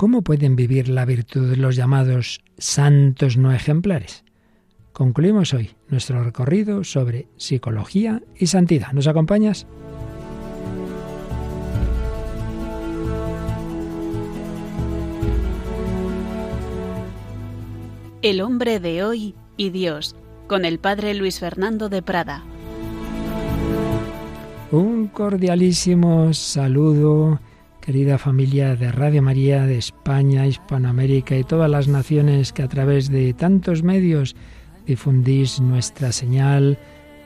¿Cómo pueden vivir la virtud los llamados santos no ejemplares? Concluimos hoy nuestro recorrido sobre psicología y santidad. ¿Nos acompañas? El hombre de hoy y Dios, con el padre Luis Fernando de Prada. Un cordialísimo saludo querida familia de Radio María de España, Hispanoamérica y todas las naciones que a través de tantos medios difundís nuestra señal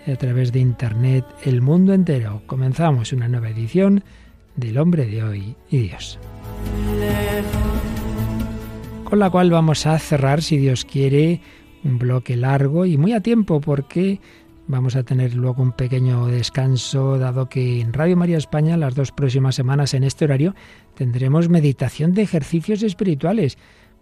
a través de Internet, el mundo entero. Comenzamos una nueva edición del hombre de hoy y Dios. Con la cual vamos a cerrar, si Dios quiere, un bloque largo y muy a tiempo porque Vamos a tener luego un pequeño descanso, dado que en Radio María España las dos próximas semanas en este horario tendremos meditación de ejercicios espirituales.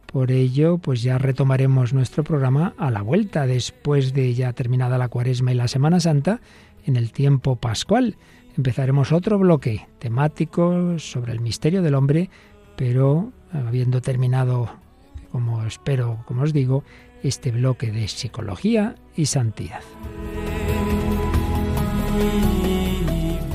Por ello, pues ya retomaremos nuestro programa a la vuelta, después de ya terminada la cuaresma y la Semana Santa, en el tiempo pascual. Empezaremos otro bloque temático sobre el misterio del hombre, pero habiendo terminado, como espero, como os digo, este bloque de psicología y santidad.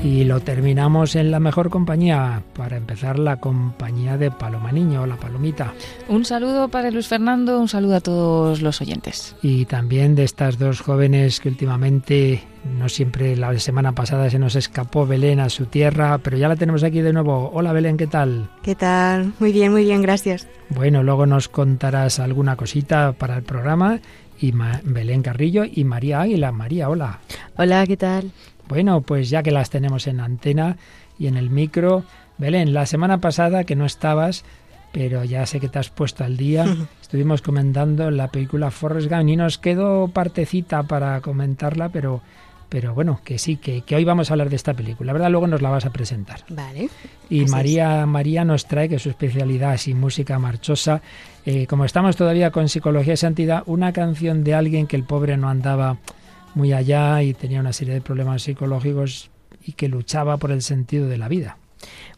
Y lo terminamos en la mejor compañía, para empezar la compañía de Paloma Niño, la Palomita. Un saludo para Luis Fernando, un saludo a todos los oyentes. Y también de estas dos jóvenes que últimamente, no siempre la semana pasada se nos escapó Belén a su tierra, pero ya la tenemos aquí de nuevo. Hola Belén, ¿qué tal? ¿Qué tal? Muy bien, muy bien, gracias. Bueno, luego nos contarás alguna cosita para el programa y Belén Carrillo y María Águila. María, hola. Hola, ¿qué tal? Bueno, pues ya que las tenemos en antena y en el micro, Belén, la semana pasada que no estabas, pero ya sé que te has puesto al día, estuvimos comentando la película Forrest Gump y nos quedó partecita para comentarla, pero pero bueno, que sí, que, hoy vamos a hablar de esta película. La verdad, luego nos la vas a presentar. Vale. Y María, María nos trae, que su especialidad es música marchosa, eh, como estamos todavía con Psicología y Santidad, una canción de alguien que el pobre no andaba muy allá y tenía una serie de problemas psicológicos y que luchaba por el sentido de la vida.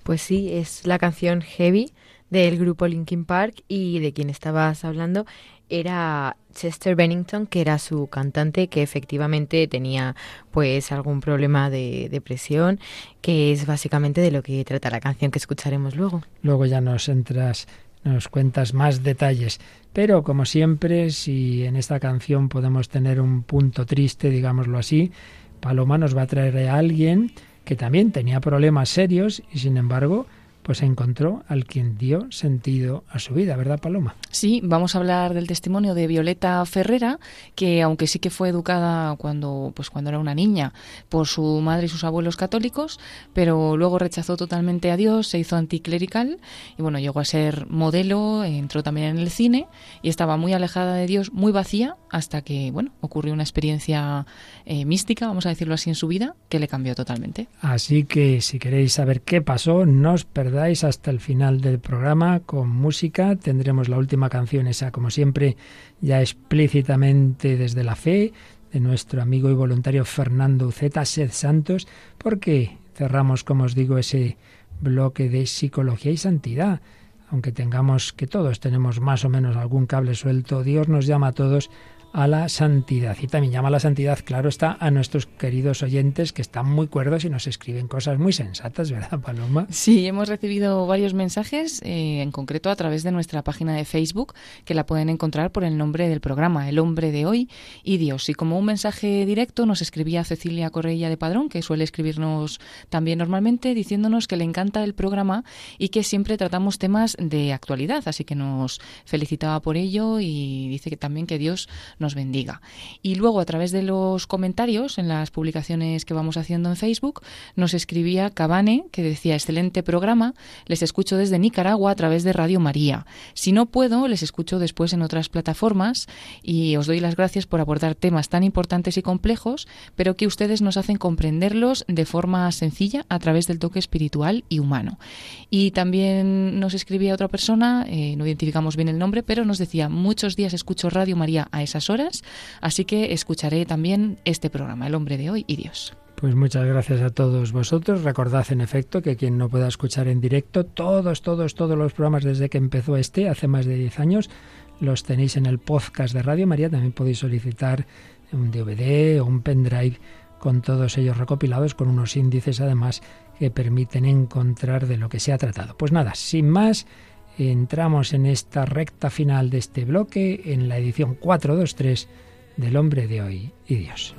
Pues sí, es la canción Heavy del grupo Linkin Park y de quien estabas hablando era Chester Bennington, que era su cantante, que efectivamente tenía pues algún problema de depresión, que es básicamente de lo que trata la canción que escucharemos luego. Luego ya nos entras, nos cuentas más detalles. Pero como siempre, si en esta canción podemos tener un punto triste, digámoslo así, Paloma nos va a traer a alguien que también tenía problemas serios y sin embargo pues encontró al quien dio sentido a su vida, ¿verdad, Paloma? Sí, vamos a hablar del testimonio de Violeta Ferrera, que aunque sí que fue educada cuando, pues cuando era una niña por su madre y sus abuelos católicos, pero luego rechazó totalmente a Dios, se hizo anticlerical y bueno, llegó a ser modelo, entró también en el cine y estaba muy alejada de Dios, muy vacía, hasta que, bueno, ocurrió una experiencia eh, mística, vamos a decirlo así, en su vida, que le cambió totalmente. Así que si queréis saber qué pasó, no os perdáis hasta el final del programa con música. Tendremos la última canción, esa como siempre, ya explícitamente desde la fe, de nuestro amigo y voluntario Fernando Uceta, Sed Santos, porque cerramos, como os digo, ese bloque de psicología y santidad. Aunque tengamos que todos tenemos más o menos algún cable suelto, Dios nos llama a todos a la santidad. Y también llama a la santidad, claro está, a nuestros queridos oyentes que están muy cuerdos y nos escriben cosas muy sensatas, ¿verdad, Paloma? Sí, hemos recibido varios mensajes, eh, en concreto a través de nuestra página de Facebook, que la pueden encontrar por el nombre del programa, El Hombre de Hoy y Dios. Y como un mensaje directo nos escribía Cecilia Correia de Padrón, que suele escribirnos también normalmente, diciéndonos que le encanta el programa y que siempre tratamos temas de actualidad. Así que nos felicitaba por ello y dice que también que Dios nos bendiga. Y luego a través de los comentarios en las publicaciones que vamos haciendo en Facebook nos escribía Cabane que decía excelente programa, les escucho desde Nicaragua a través de Radio María. Si no puedo, les escucho después en otras plataformas y os doy las gracias por abordar temas tan importantes y complejos, pero que ustedes nos hacen comprenderlos de forma sencilla a través del toque espiritual y humano. Y también nos escribía otra persona, eh, no identificamos bien el nombre, pero nos decía muchos días escucho Radio María a esas horas, así que escucharé también este programa, El hombre de hoy y Dios. Pues muchas gracias a todos vosotros. Recordad en efecto que quien no pueda escuchar en directo, todos, todos, todos los programas desde que empezó este, hace más de 10 años, los tenéis en el podcast de Radio María. También podéis solicitar un DVD o un pendrive con todos ellos recopilados, con unos índices además que permiten encontrar de lo que se ha tratado. Pues nada, sin más, entramos en esta recta final de este bloque, en la edición 423 del hombre de hoy y Dios.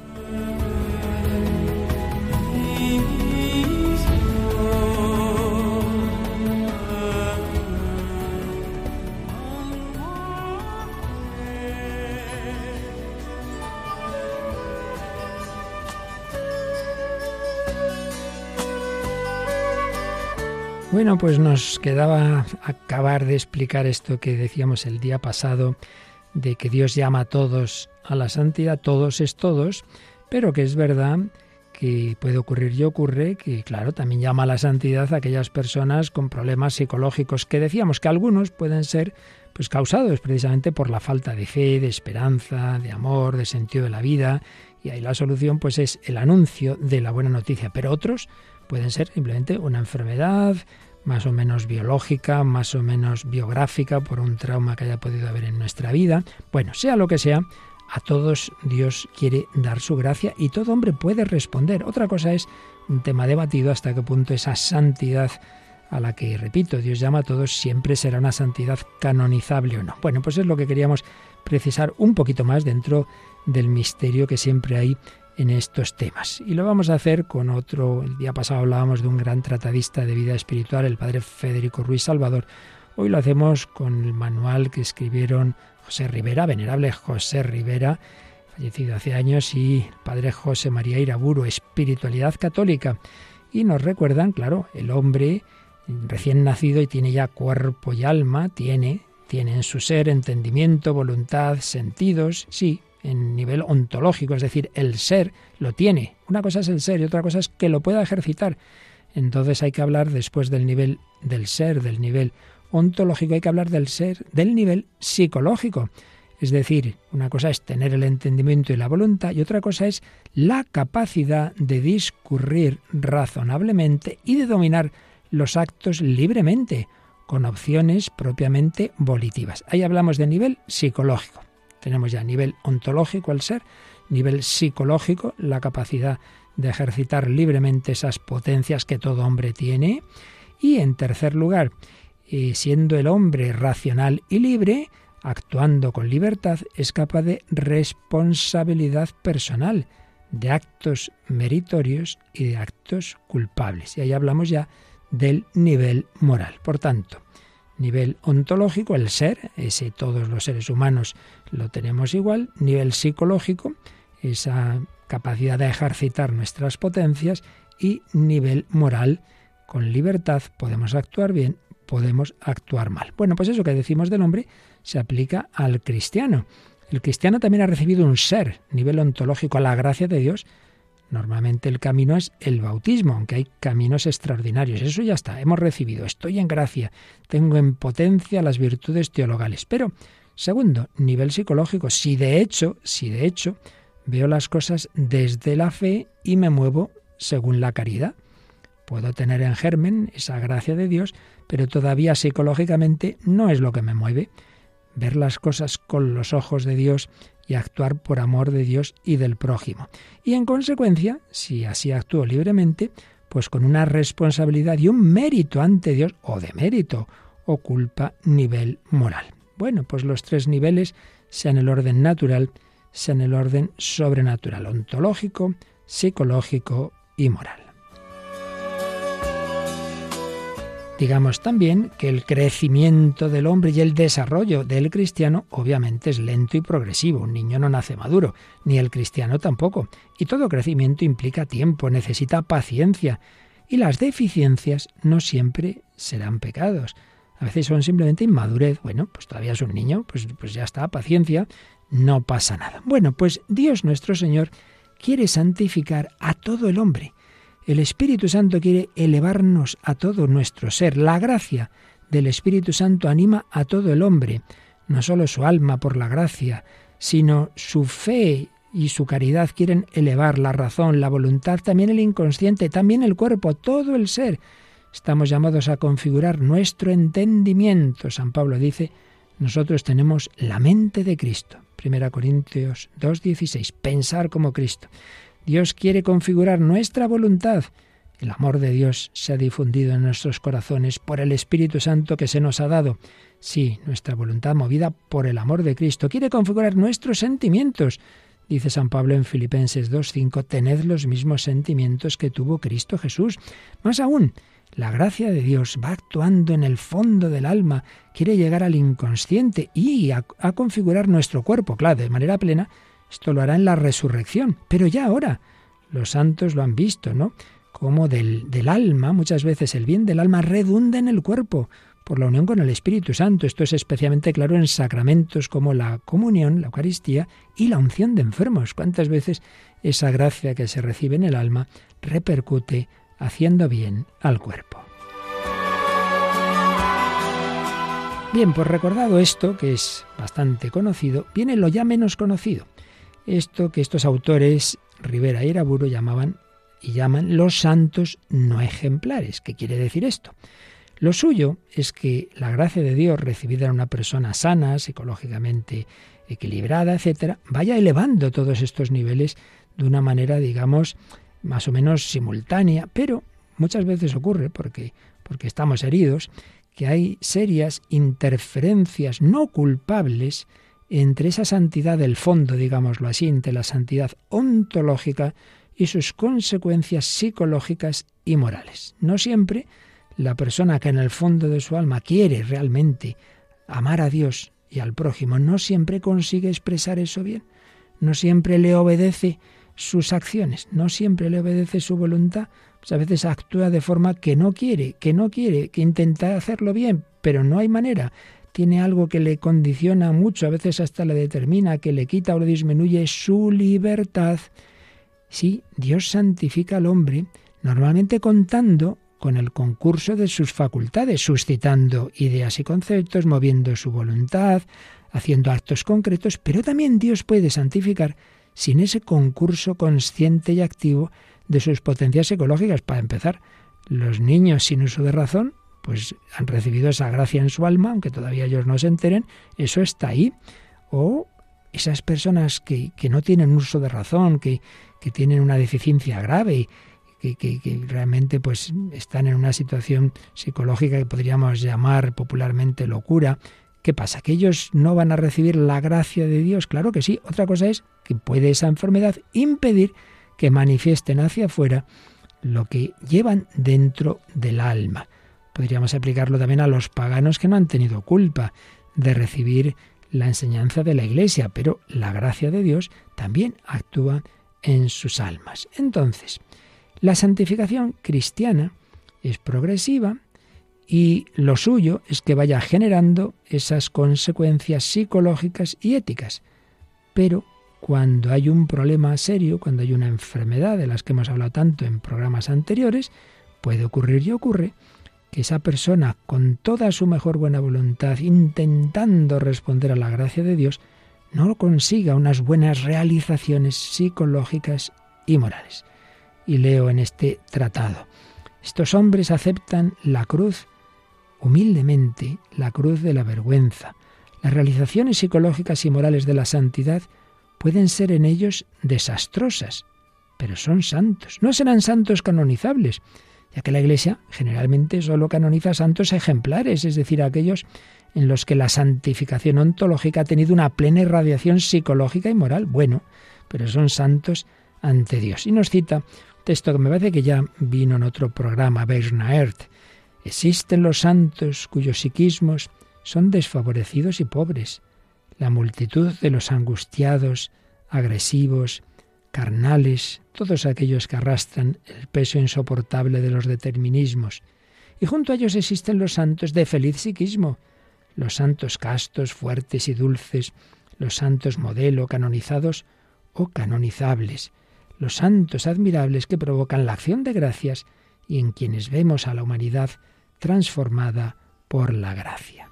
Bueno, pues nos quedaba acabar de explicar esto que decíamos el día pasado, de que Dios llama a todos a la santidad, todos es todos, pero que es verdad que puede ocurrir y ocurre que, claro, también llama a la santidad a aquellas personas con problemas psicológicos, que decíamos que algunos pueden ser pues causados precisamente por la falta de fe, de esperanza, de amor, de sentido de la vida, y ahí la solución pues es el anuncio de la buena noticia, pero otros Pueden ser simplemente una enfermedad más o menos biológica, más o menos biográfica por un trauma que haya podido haber en nuestra vida. Bueno, sea lo que sea, a todos Dios quiere dar su gracia y todo hombre puede responder. Otra cosa es un tema debatido hasta qué punto esa santidad a la que, repito, Dios llama a todos siempre será una santidad canonizable o no. Bueno, pues es lo que queríamos precisar un poquito más dentro del misterio que siempre hay en estos temas. Y lo vamos a hacer con otro, el día pasado hablábamos de un gran tratadista de vida espiritual, el padre Federico Ruiz Salvador. Hoy lo hacemos con el manual que escribieron José Rivera, venerable José Rivera, fallecido hace años, y el padre José María Iraburo, Espiritualidad Católica. Y nos recuerdan, claro, el hombre recién nacido y tiene ya cuerpo y alma, tiene, tiene en su ser entendimiento, voluntad, sentidos, sí, en nivel ontológico, es decir, el ser lo tiene. Una cosa es el ser y otra cosa es que lo pueda ejercitar. Entonces hay que hablar después del nivel del ser, del nivel ontológico, hay que hablar del ser, del nivel psicológico. Es decir, una cosa es tener el entendimiento y la voluntad y otra cosa es la capacidad de discurrir razonablemente y de dominar los actos libremente, con opciones propiamente volitivas. Ahí hablamos de nivel psicológico. Tenemos ya nivel ontológico el ser, nivel psicológico, la capacidad de ejercitar libremente esas potencias que todo hombre tiene. Y en tercer lugar, eh, siendo el hombre racional y libre, actuando con libertad, es capaz de responsabilidad personal, de actos meritorios y de actos culpables. Y ahí hablamos ya del nivel moral. Por tanto, nivel ontológico, el ser, ese todos los seres humanos lo tenemos igual, nivel psicológico, esa capacidad de ejercitar nuestras potencias y nivel moral, con libertad podemos actuar bien, podemos actuar mal. Bueno, pues eso que decimos del hombre se aplica al cristiano. El cristiano también ha recibido un ser, nivel ontológico, a la gracia de Dios, Normalmente el camino es el bautismo, aunque hay caminos extraordinarios. Eso ya está, hemos recibido, estoy en gracia, tengo en potencia las virtudes teologales. Pero, segundo, nivel psicológico, si de hecho, si de hecho veo las cosas desde la fe y me muevo según la caridad. Puedo tener en germen esa gracia de Dios, pero todavía psicológicamente no es lo que me mueve. Ver las cosas con los ojos de Dios y actuar por amor de Dios y del prójimo. Y en consecuencia, si así actúo libremente, pues con una responsabilidad y un mérito ante Dios, o de mérito, o culpa nivel moral. Bueno, pues los tres niveles, sean el orden natural, sean el orden sobrenatural, ontológico, psicológico y moral. Digamos también que el crecimiento del hombre y el desarrollo del cristiano obviamente es lento y progresivo. Un niño no nace maduro, ni el cristiano tampoco. Y todo crecimiento implica tiempo, necesita paciencia. Y las deficiencias no siempre serán pecados. A veces son simplemente inmadurez. Bueno, pues todavía es un niño, pues, pues ya está, paciencia, no pasa nada. Bueno, pues Dios nuestro Señor quiere santificar a todo el hombre el Espíritu Santo quiere elevarnos a todo nuestro ser. La gracia del Espíritu Santo anima a todo el hombre, no solo su alma por la gracia, sino su fe, y su caridad quieren elevar la razón, la voluntad, también el inconsciente, también el cuerpo, todo el ser. Estamos llamados a configurar nuestro entendimiento. San Pablo dice, nosotros tenemos la mente de Cristo. 1 Corintios 2.16, pensar como Cristo. Dios quiere configurar nuestra voluntad. El amor de Dios se ha difundido en nuestros corazones por el Espíritu Santo que se nos ha dado. Sí, nuestra voluntad movida por el amor de Cristo quiere configurar nuestros sentimientos. Dice San Pablo en Filipenses 2.5, tened los mismos sentimientos que tuvo Cristo Jesús. Más aún, la gracia de Dios va actuando en el fondo del alma, quiere llegar al inconsciente y a, configurar nuestro cuerpo, claro, de manera plena. Esto lo hará en la resurrección, pero ya ahora. Los santos lo han visto, ¿no? Como del, del alma, muchas veces el bien del alma redunda en el cuerpo por la unión con el Espíritu Santo. Esto es especialmente claro en sacramentos como la comunión, la Eucaristía y la unción de enfermos. ¿Cuántas veces esa gracia que se recibe en el alma repercute haciendo bien al cuerpo? Bien, pues recordado esto, que es bastante conocido, viene lo ya menos conocido. Esto que estos autores, Rivera y Araburo, llamaban y llaman los santos no ejemplares. ¿Qué quiere decir esto? Lo suyo es que la gracia de Dios recibida en una persona sana, psicológicamente equilibrada, etcétera, vaya elevando todos estos niveles de una manera, digamos, más o menos simultánea, pero muchas veces ocurre porque porque estamos heridos que hay serias interferencias no culpables entre esa santidad del fondo, digámoslo así, entre la santidad ontológica y sus consecuencias psicológicas y morales. No siempre la persona que en el fondo de su alma quiere realmente amar a Dios y al prójimo, no siempre consigue expresar eso bien, no siempre le obedece sus acciones, no siempre le obedece su voluntad, pues a veces actúa de forma que no quiere, que no quiere, que intenta hacerlo bien, pero no hay manera. Tiene algo que le condiciona mucho, a veces hasta le determina, que le quita o le disminuye su libertad. Sí, Dios santifica al hombre, normalmente contando con el concurso de sus facultades, suscitando ideas y conceptos, moviendo su voluntad, haciendo actos concretos, pero también Dios puede santificar sin ese concurso consciente y activo de sus potencias psicológicas. Para empezar, los niños sin uso de razón, pues han recibido esa gracia en su alma, aunque todavía ellos no se enteren, eso está ahí. O esas personas que, que no tienen uso de razón, que, que tienen una deficiencia grave que, realmente pues están en una situación psicológica que podríamos llamar popularmente locura. ¿Qué pasa? ¿Que ellos no van a recibir la gracia de Dios? Claro que sí. Otra cosa es que puede esa enfermedad impedir que manifiesten hacia afuera lo que llevan dentro del alma. Podríamos aplicarlo también a los paganos que no han tenido culpa de recibir la enseñanza de la Iglesia, pero la gracia de Dios también actúa en sus almas. Entonces, la santificación cristiana es progresiva y lo suyo es que vaya generando esas consecuencias psicológicas y éticas. Pero cuando hay un problema serio, cuando hay una enfermedad de las que hemos hablado tanto en programas anteriores, puede ocurrir y ocurre que esa persona, con toda su mejor buena voluntad, intentando responder a la gracia de Dios, no consiga unas buenas realizaciones psicológicas y morales y leo en este tratado. Estos hombres aceptan la cruz humildemente, la cruz de la vergüenza. Las realizaciones psicológicas y morales de la santidad pueden ser en ellos desastrosas, pero son santos. No serán santos canonizables, ya que la Iglesia generalmente solo canoniza santos ejemplares, es decir, aquellos en los que la santificación ontológica ha tenido una plena irradiación psicológica y moral. Bueno, pero son santos ante Dios. Y nos cita Texto que me parece que ya vino en otro programa, Bernaert. Existen los santos cuyos psiquismos son desfavorecidos y pobres. La multitud de los angustiados, agresivos, carnales, todos aquellos que arrastran el peso insoportable de los determinismos. Y junto a ellos existen los santos de feliz psiquismo, los santos castos, fuertes y dulces, los santos modelo, canonizados o canonizables, los santos admirables que provocan la acción de gracias y en quienes vemos a la humanidad transformada por la gracia.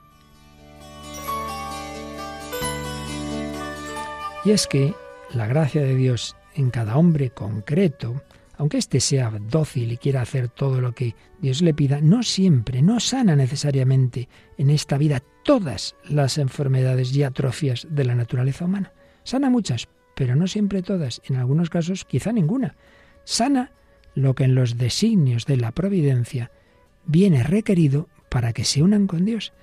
Y es que la gracia de Dios en cada hombre concreto, aunque éste sea dócil y quiera hacer todo lo que Dios le pida, no siempre, no sana necesariamente en esta vida todas las enfermedades y atrofias de la naturaleza humana. Sana muchas, pero no siempre todas, en algunos casos quizá ninguna. Sana lo que en los designios de la providencia viene requerido para que se unan con Dios,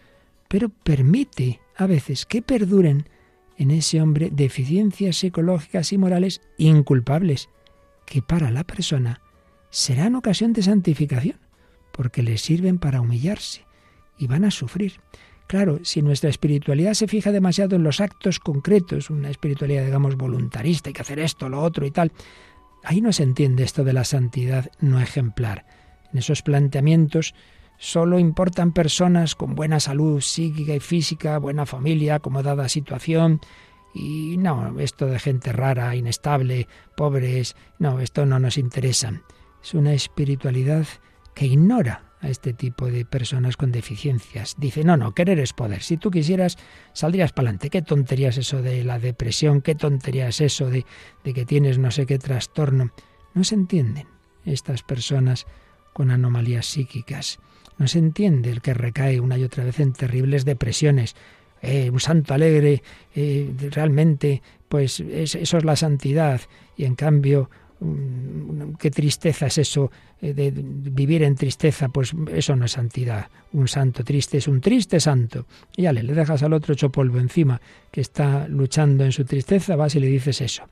pero permite a veces que perduren en ese hombre deficiencias psicológicas y morales inculpables, que para la persona serán ocasión de santificación, porque le sirven para humillarse y van a sufrir. Claro, si nuestra espiritualidad se fija demasiado en los actos concretos, una espiritualidad, digamos, voluntarista, hay que hacer esto, lo otro y tal, ahí no se entiende esto de la santidad no ejemplar. En esos planteamientos solo importan personas con buena salud psíquica y física, buena familia, acomodada situación. Y no, esto de gente rara, inestable, pobres, no, esto no nos interesa. Es una espiritualidad que ignora a este tipo de personas con deficiencias. Dice, no, no, querer es poder. Si tú quisieras, saldrías para adelante. ¿Qué tontería es eso de la depresión? ¿Qué tontería es eso de, de que tienes no sé qué trastorno? No se entienden estas personas con anomalías psíquicas. No se entiende el que recae una y otra vez en terribles depresiones. Eh, un santo alegre, eh, realmente, pues eso es la santidad. Y en cambio, qué tristeza es eso eh, de vivir en tristeza, pues eso no es santidad. Un santo triste es un triste santo. Y ya le dejas al otro hecho polvo encima, que está luchando en su tristeza, vas y le dices eso.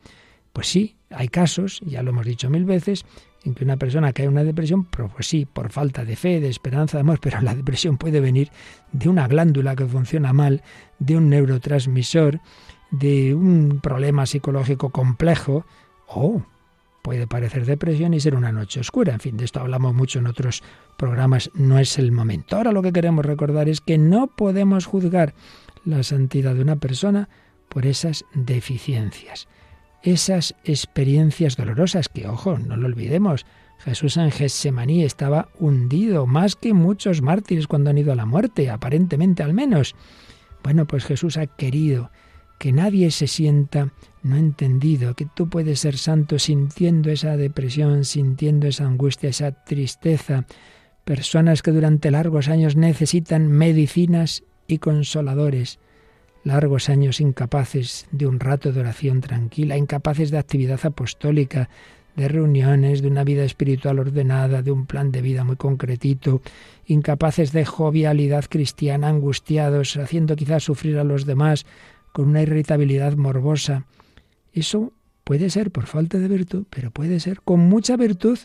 Pues sí, hay casos, ya lo hemos dicho mil veces, en que una persona cae en una depresión, pues sí, por falta de fe, de esperanza, de amor, pero la depresión puede venir de una glándula que funciona mal, de un neurotransmisor, de un problema psicológico complejo, o puede parecer depresión y ser una noche oscura. En fin, de esto hablamos mucho en otros programas, no es el momento. Ahora lo que queremos recordar es que no podemos juzgar la santidad de una persona por esas deficiencias esas experiencias dolorosas que, ojo, no lo olvidemos, Jesús en Getsemaní estaba hundido más que muchos mártires cuando han ido a la muerte, aparentemente al menos. Bueno, pues Jesús ha querido que nadie se sienta no entendido, que tú puedes ser santo sintiendo esa depresión, sintiendo esa angustia, esa tristeza. Personas que durante largos años necesitan medicinas y consoladores largos años incapaces de un rato de oración tranquila, incapaces de actividad apostólica, de reuniones, de una vida espiritual ordenada, de un plan de vida muy concretito, incapaces de jovialidad cristiana, angustiados, haciendo quizás sufrir a los demás con una irritabilidad morbosa. Eso puede ser por falta de virtud, pero puede ser con mucha virtud,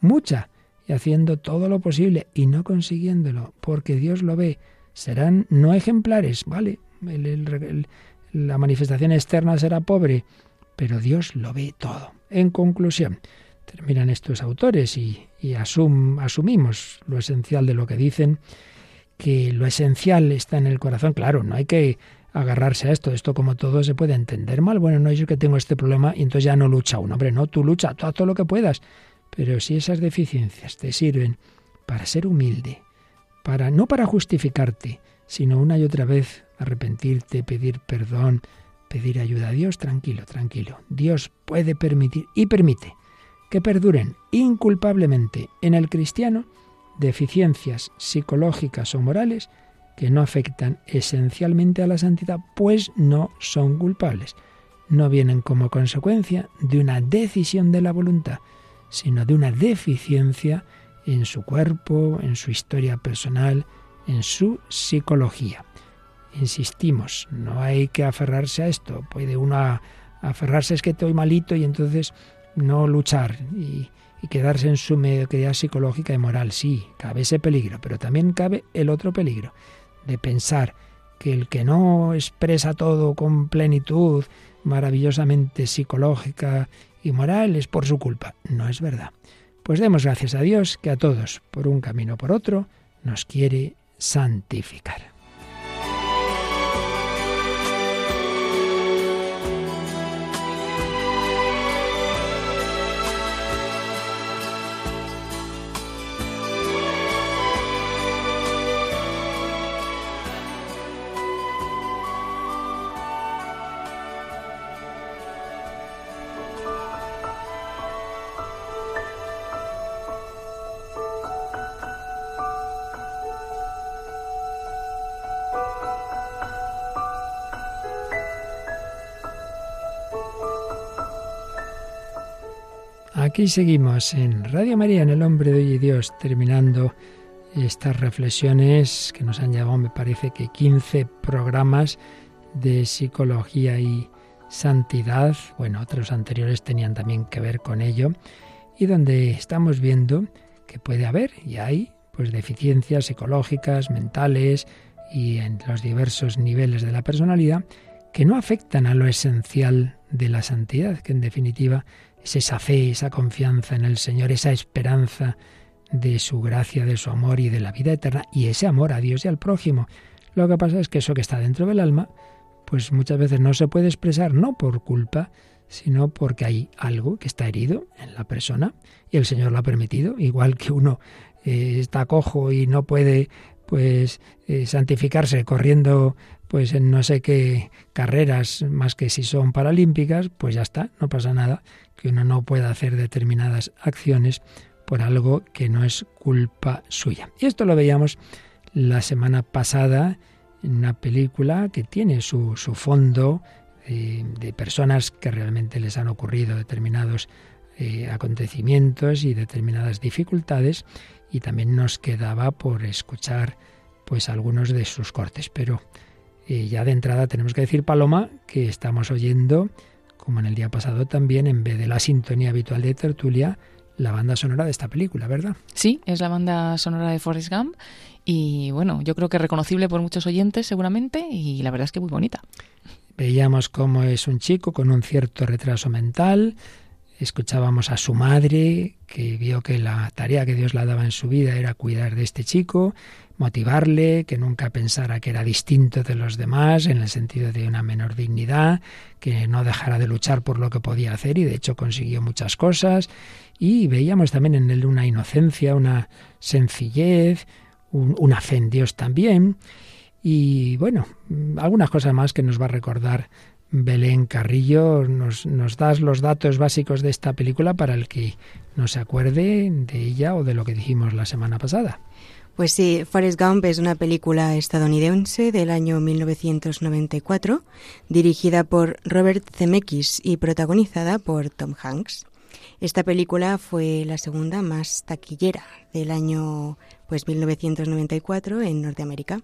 mucha, y haciendo todo lo posible y no consiguiéndolo, porque Dios lo ve. Serán no ejemplares, vale, la manifestación externa será pobre, pero Dios lo ve todo. En conclusión, terminan estos autores y, asumimos lo esencial de lo que dicen, que lo esencial está en el corazón. Claro, no hay que agarrarse a esto. Esto como todo se puede entender mal. Bueno, no es yo que tengo este problema y entonces ya no lucha uno. Hombre, no, tú lucha, todo, todo lo que puedas. Pero si esas deficiencias te sirven para ser humilde, para no para justificarte, sino una y otra vez arrepentirte, pedir perdón, pedir ayuda a Dios, tranquilo, tranquilo. Dios puede permitir y permite que perduren inculpablemente en el cristiano deficiencias psicológicas o morales que no afectan esencialmente a la santidad, pues no son culpables. No vienen como consecuencia de una decisión de la voluntad, sino de una deficiencia en su cuerpo, en su historia personal, en su psicología. Insistimos, no hay que aferrarse a esto. Puede uno aferrarse es que estoy malito y entonces no luchar y, quedarse en su mediocridad psicológica y moral. Sí, cabe ese peligro, pero también cabe el otro peligro de pensar que el que no expresa todo con plenitud, maravillosamente psicológica y moral, es por su culpa. No es verdad. Pues demos gracias a Dios que a todos, por un camino o por otro, nos quiere santificar. Aquí seguimos en Radio María, en El Hombre de Hoy y Dios, terminando estas reflexiones que nos han llevado, me parece que 15 programas de psicología y santidad. Bueno, otros anteriores tenían también que ver con ello. Y donde estamos viendo que puede haber y hay pues deficiencias psicológicas, mentales y en los diversos niveles de la personalidad que no afectan a lo esencial de la santidad, que en definitiva es esa fe, esa confianza en el Señor, esa esperanza de su gracia, de su amor y de la vida eterna, y ese amor a Dios y al prójimo. Lo que pasa es que eso que está dentro del alma, pues muchas veces no se puede expresar, no por culpa, sino porque hay algo que está herido en la persona y el Señor lo ha permitido, igual que uno eh, está cojo y no puede pues eh, santificarse corriendo pues en no sé qué carreras más que si son paralímpicas, pues ya está, no pasa nada que uno no pueda hacer determinadas acciones por algo que no es culpa suya. Y esto lo veíamos la semana pasada en una película que tiene su, su fondo eh, de personas que realmente les han ocurrido determinados eh, acontecimientos y determinadas dificultades y también nos quedaba por escuchar pues algunos de sus cortes. Pero eh, ya de entrada tenemos que decir, Paloma, que estamos oyendo, como en el día pasado también, en vez de la sintonía habitual de tertulia, la banda sonora de esta película, ¿verdad? Sí, es la banda sonora de Forrest Gump y bueno, yo creo que reconocible por muchos oyentes seguramente y la verdad es que muy bonita. Veíamos cómo es un chico con un cierto retraso mental, escuchábamos a su madre que vio que la tarea que Dios le daba en su vida era cuidar de este chico, motivarle, que nunca pensara que era distinto de los demás en el sentido de una menor dignidad, que no dejara de luchar por lo que podía hacer y de hecho consiguió muchas cosas. Y veíamos también en él una inocencia, una sencillez, una fe en Dios también. Y bueno, algunas cosas más que nos va a recordar Belén Carrillo. Nos, nos das los datos básicos de esta película para el que no se acuerde de ella o de lo que dijimos la semana pasada. Pues sí, Forrest Gump es una película estadounidense del año 1994, dirigida por Robert Zemeckis y protagonizada por Tom Hanks. Esta película fue la segunda más taquillera del año pues 1994 en Norteamérica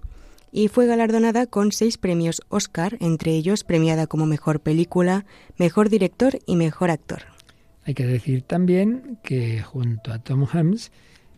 y fue galardonada con seis premios Oscar, entre ellos premiada como mejor película, mejor director y mejor actor. Hay que decir también que junto a Tom Hanks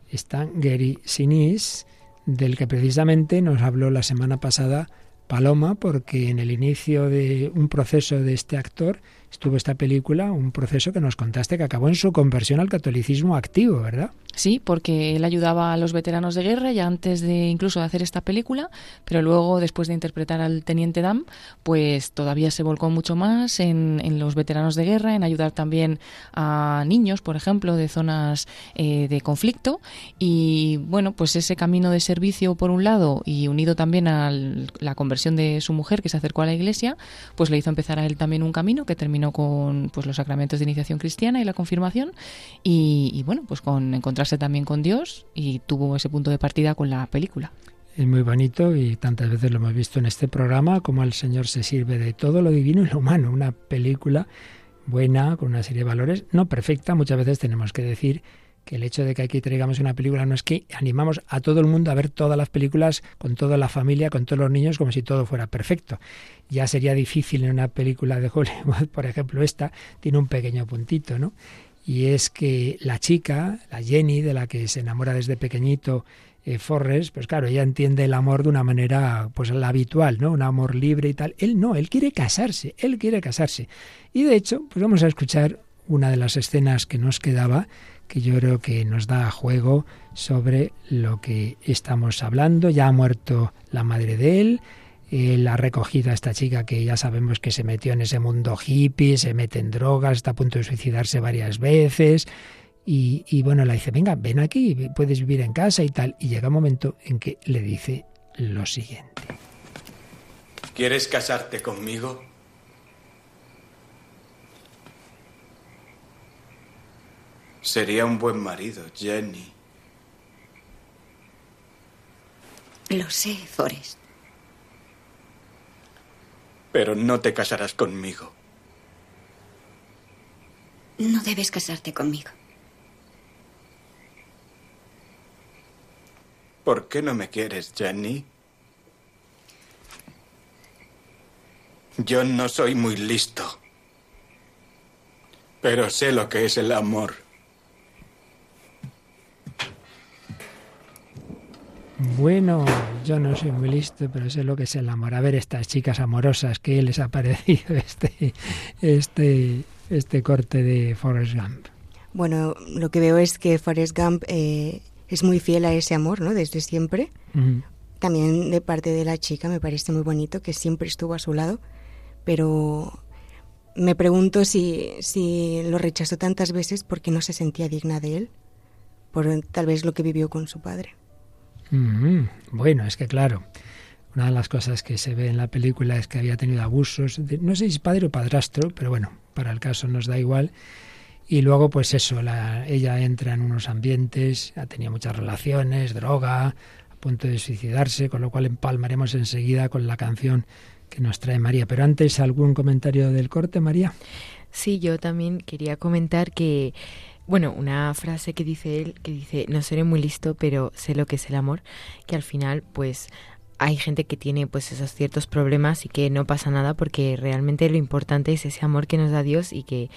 está Gary Sinise, del que precisamente nos habló la semana pasada Paloma, porque en el inicio de un proceso de este actor estuvo esta película, un proceso que nos contaste que acabó en su conversión al catolicismo activo, ¿verdad? Sí, porque él ayudaba a los veteranos de guerra ya antes de incluso de hacer esta película, pero luego después de interpretar al teniente Dam, pues todavía se volcó mucho más en, los veteranos de guerra, en ayudar también a niños, por ejemplo, de zonas eh, de conflicto y bueno, pues ese camino de servicio por un lado y unido también a la conversión de su mujer que se acercó a la iglesia, pues le hizo empezar a él también un camino que terminó con pues los sacramentos de iniciación cristiana y la confirmación y, y bueno, pues con encontrarse también con Dios y tuvo ese punto de partida con la película. Es muy bonito y tantas veces lo hemos visto en este programa, como el Señor se sirve de todo lo divino y lo humano. Una película buena, con una serie de valores, no perfecta, muchas veces tenemos que decir que el hecho de que aquí traigamos una película no es que animamos a todo el mundo a ver todas las películas con toda la familia, con todos los niños, como si todo fuera perfecto. Ya sería difícil en una película de Hollywood, por ejemplo, esta tiene un pequeño puntito, ¿no? Y es que la chica, la Jenny, de la que se enamora desde pequeñito eh, Forrest, pues claro, ella entiende el amor de una manera, pues la habitual, ¿no? Un amor libre y tal. Él no, él quiere casarse, él quiere casarse. Y de hecho, pues vamos a escuchar una de las escenas que nos quedaba que yo creo que nos da juego sobre lo que estamos hablando. Ya ha muerto la madre de él, él ha recogido a esta chica que ya sabemos que se metió en ese mundo hippie, se mete en drogas, está a punto de suicidarse varias veces. Y, bueno, le dice, venga, ven aquí, puedes vivir en casa y tal. Y llega un momento en que le dice lo siguiente. ¿Quieres casarte conmigo? Sería un buen marido, Jenny. Lo sé, Forrest. Pero no te casarás conmigo. No debes casarte conmigo. ¿Por qué no me quieres, Jenny? Yo no soy muy listo, pero sé lo que es el amor. Bueno, yo no soy muy listo, pero sé lo que es el amor. A ver estas chicas amorosas, ¿qué les ha parecido este, este, este corte de Forrest Gump? Bueno, lo que veo es que Forrest Gump eh, es muy fiel a ese amor, ¿no? Desde siempre. También de parte de la chica me parece muy bonito que siempre estuvo a su lado, pero me pregunto si, si lo rechazó tantas veces porque no se sentía digna de él, por tal vez lo que vivió con su padre. Bueno, es que claro, una de las cosas que se ve en la película es que había tenido abusos, no sé si padre o padrastro, pero bueno, para el caso nos da igual. Y luego, pues eso, la, ella entra en unos ambientes, ha tenido muchas relaciones, droga, a punto de suicidarse, con lo cual empalmaremos enseguida con la canción que nos trae María. Pero antes, ¿algún comentario del corte, María? Sí, yo también quería comentar que bueno, una frase que dice él, que dice, no seré muy listo, pero sé lo que es el amor, que al final, pues, hay gente que tiene pues esos ciertos problemas y que no pasa nada porque realmente lo importante es ese amor que nos da Dios y que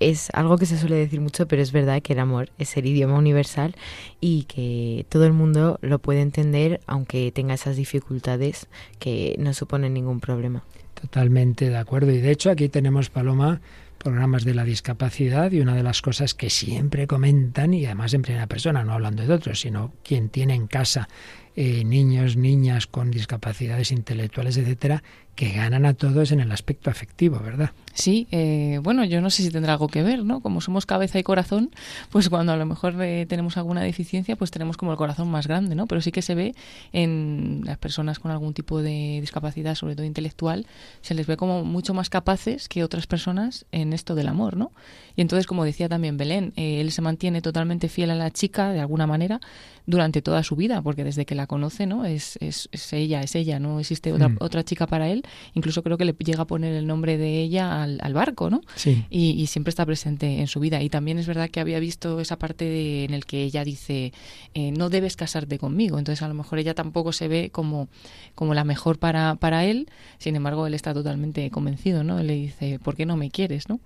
es algo que se suele decir mucho, pero es verdad que el amor es el idioma universal y que todo el mundo lo puede entender aunque tenga esas dificultades que no suponen ningún problema. Totalmente de acuerdo. Y de hecho aquí tenemos, Paloma, programas de la discapacidad y una de las cosas que siempre comentan, y además en primera persona, no hablando de otros, sino quien tiene en casa eh, niños, niñas con discapacidades intelectuales, etcétera, que ganan a todos en el aspecto afectivo, ¿verdad? Sí, eh, bueno, yo no sé si tendrá algo que ver, ¿no? Como somos cabeza y corazón, pues cuando a lo mejor eh, tenemos alguna deficiencia, pues tenemos como el corazón más grande, ¿no? Pero sí que se ve en las personas con algún tipo de discapacidad, sobre todo intelectual, se les ve como mucho más capaces que otras personas en esto del amor, ¿no? Y entonces, como decía también Belén, eh, él se mantiene totalmente fiel a la chica, de alguna manera, durante toda su vida, porque desde que la conoce, ¿no? Es, es, ella, es ella, no existe otra, mm. otra chica para él incluso creo que le llega a poner el nombre de ella al, barco, ¿no? Sí. Y, siempre está presente en su vida. Y también es verdad que había visto esa parte en el que ella dice, eh, no debes casarte conmigo. Entonces a lo mejor ella tampoco se ve como, como la mejor para, para él, sin embargo él está totalmente convencido, ¿no? le dice, ¿por qué no me quieres, no?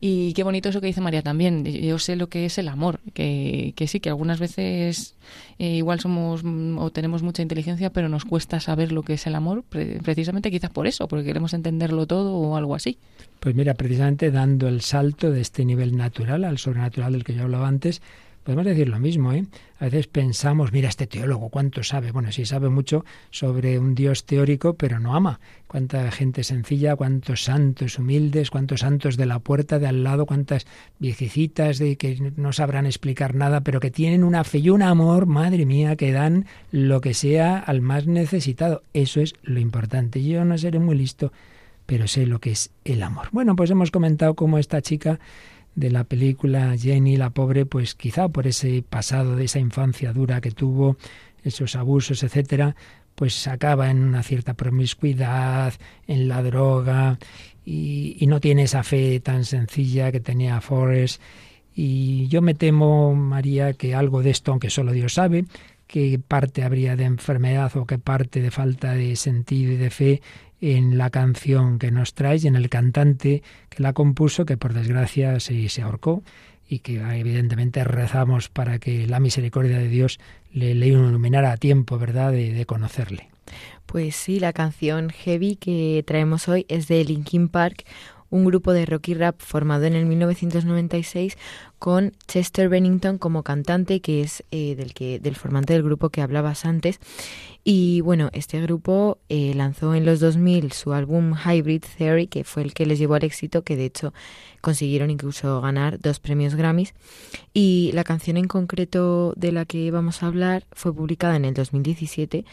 Y qué bonito eso que dice María también. Yo sé lo que es el amor, que, que sí, que algunas veces eh, igual somos mm, o tenemos mucha inteligencia, pero nos cuesta saber lo que es el amor, precisamente quizás por eso, porque queremos entenderlo todo o algo así. Pues mira, precisamente dando el salto de este nivel natural al sobrenatural del que yo hablaba antes, Podemos decir lo mismo, ¿eh? A veces pensamos, mira, este teólogo, ¿cuánto sabe? Bueno, sí sabe mucho sobre un Dios teórico, pero no ama. Cuánta gente sencilla, cuántos santos humildes, cuántos santos de la puerta de al lado, cuántas viejecitas de que no sabrán explicar nada, pero que tienen una fe y un amor, madre mía, que dan lo que sea al más necesitado. Eso es lo importante. Yo no seré muy listo, pero sé lo que es el amor. Bueno, pues hemos comentado cómo esta chica de la película Jenny, la pobre, pues quizá por ese pasado de esa infancia dura que tuvo, esos abusos, etcétera, pues acaba en una cierta promiscuidad, en la droga, y, no tiene esa fe tan sencilla que tenía Forrest. Y yo me temo, María, que algo de esto, aunque solo Dios sabe, qué parte habría de enfermedad o qué parte de falta de sentido y de fe en la canción que nos trae y en el cantante que la compuso, que por desgracia se, ahorcó y que evidentemente rezamos para que la misericordia de Dios le, le iluminara a tiempo, ¿verdad?, de, de, conocerle. Pues sí, la canción Heavy que traemos hoy es de Linkin Park, un grupo de rock y rap formado en el 1996 con Chester Bennington como cantante, que es eh, del, que, del formante del grupo que hablabas antes. Y bueno, este grupo eh, lanzó en los 2000 su álbum Hybrid Theory, que fue el que les llevó al éxito, que de hecho consiguieron incluso ganar dos premios Grammys. Y la canción en concreto de la que vamos a hablar fue publicada en el 2017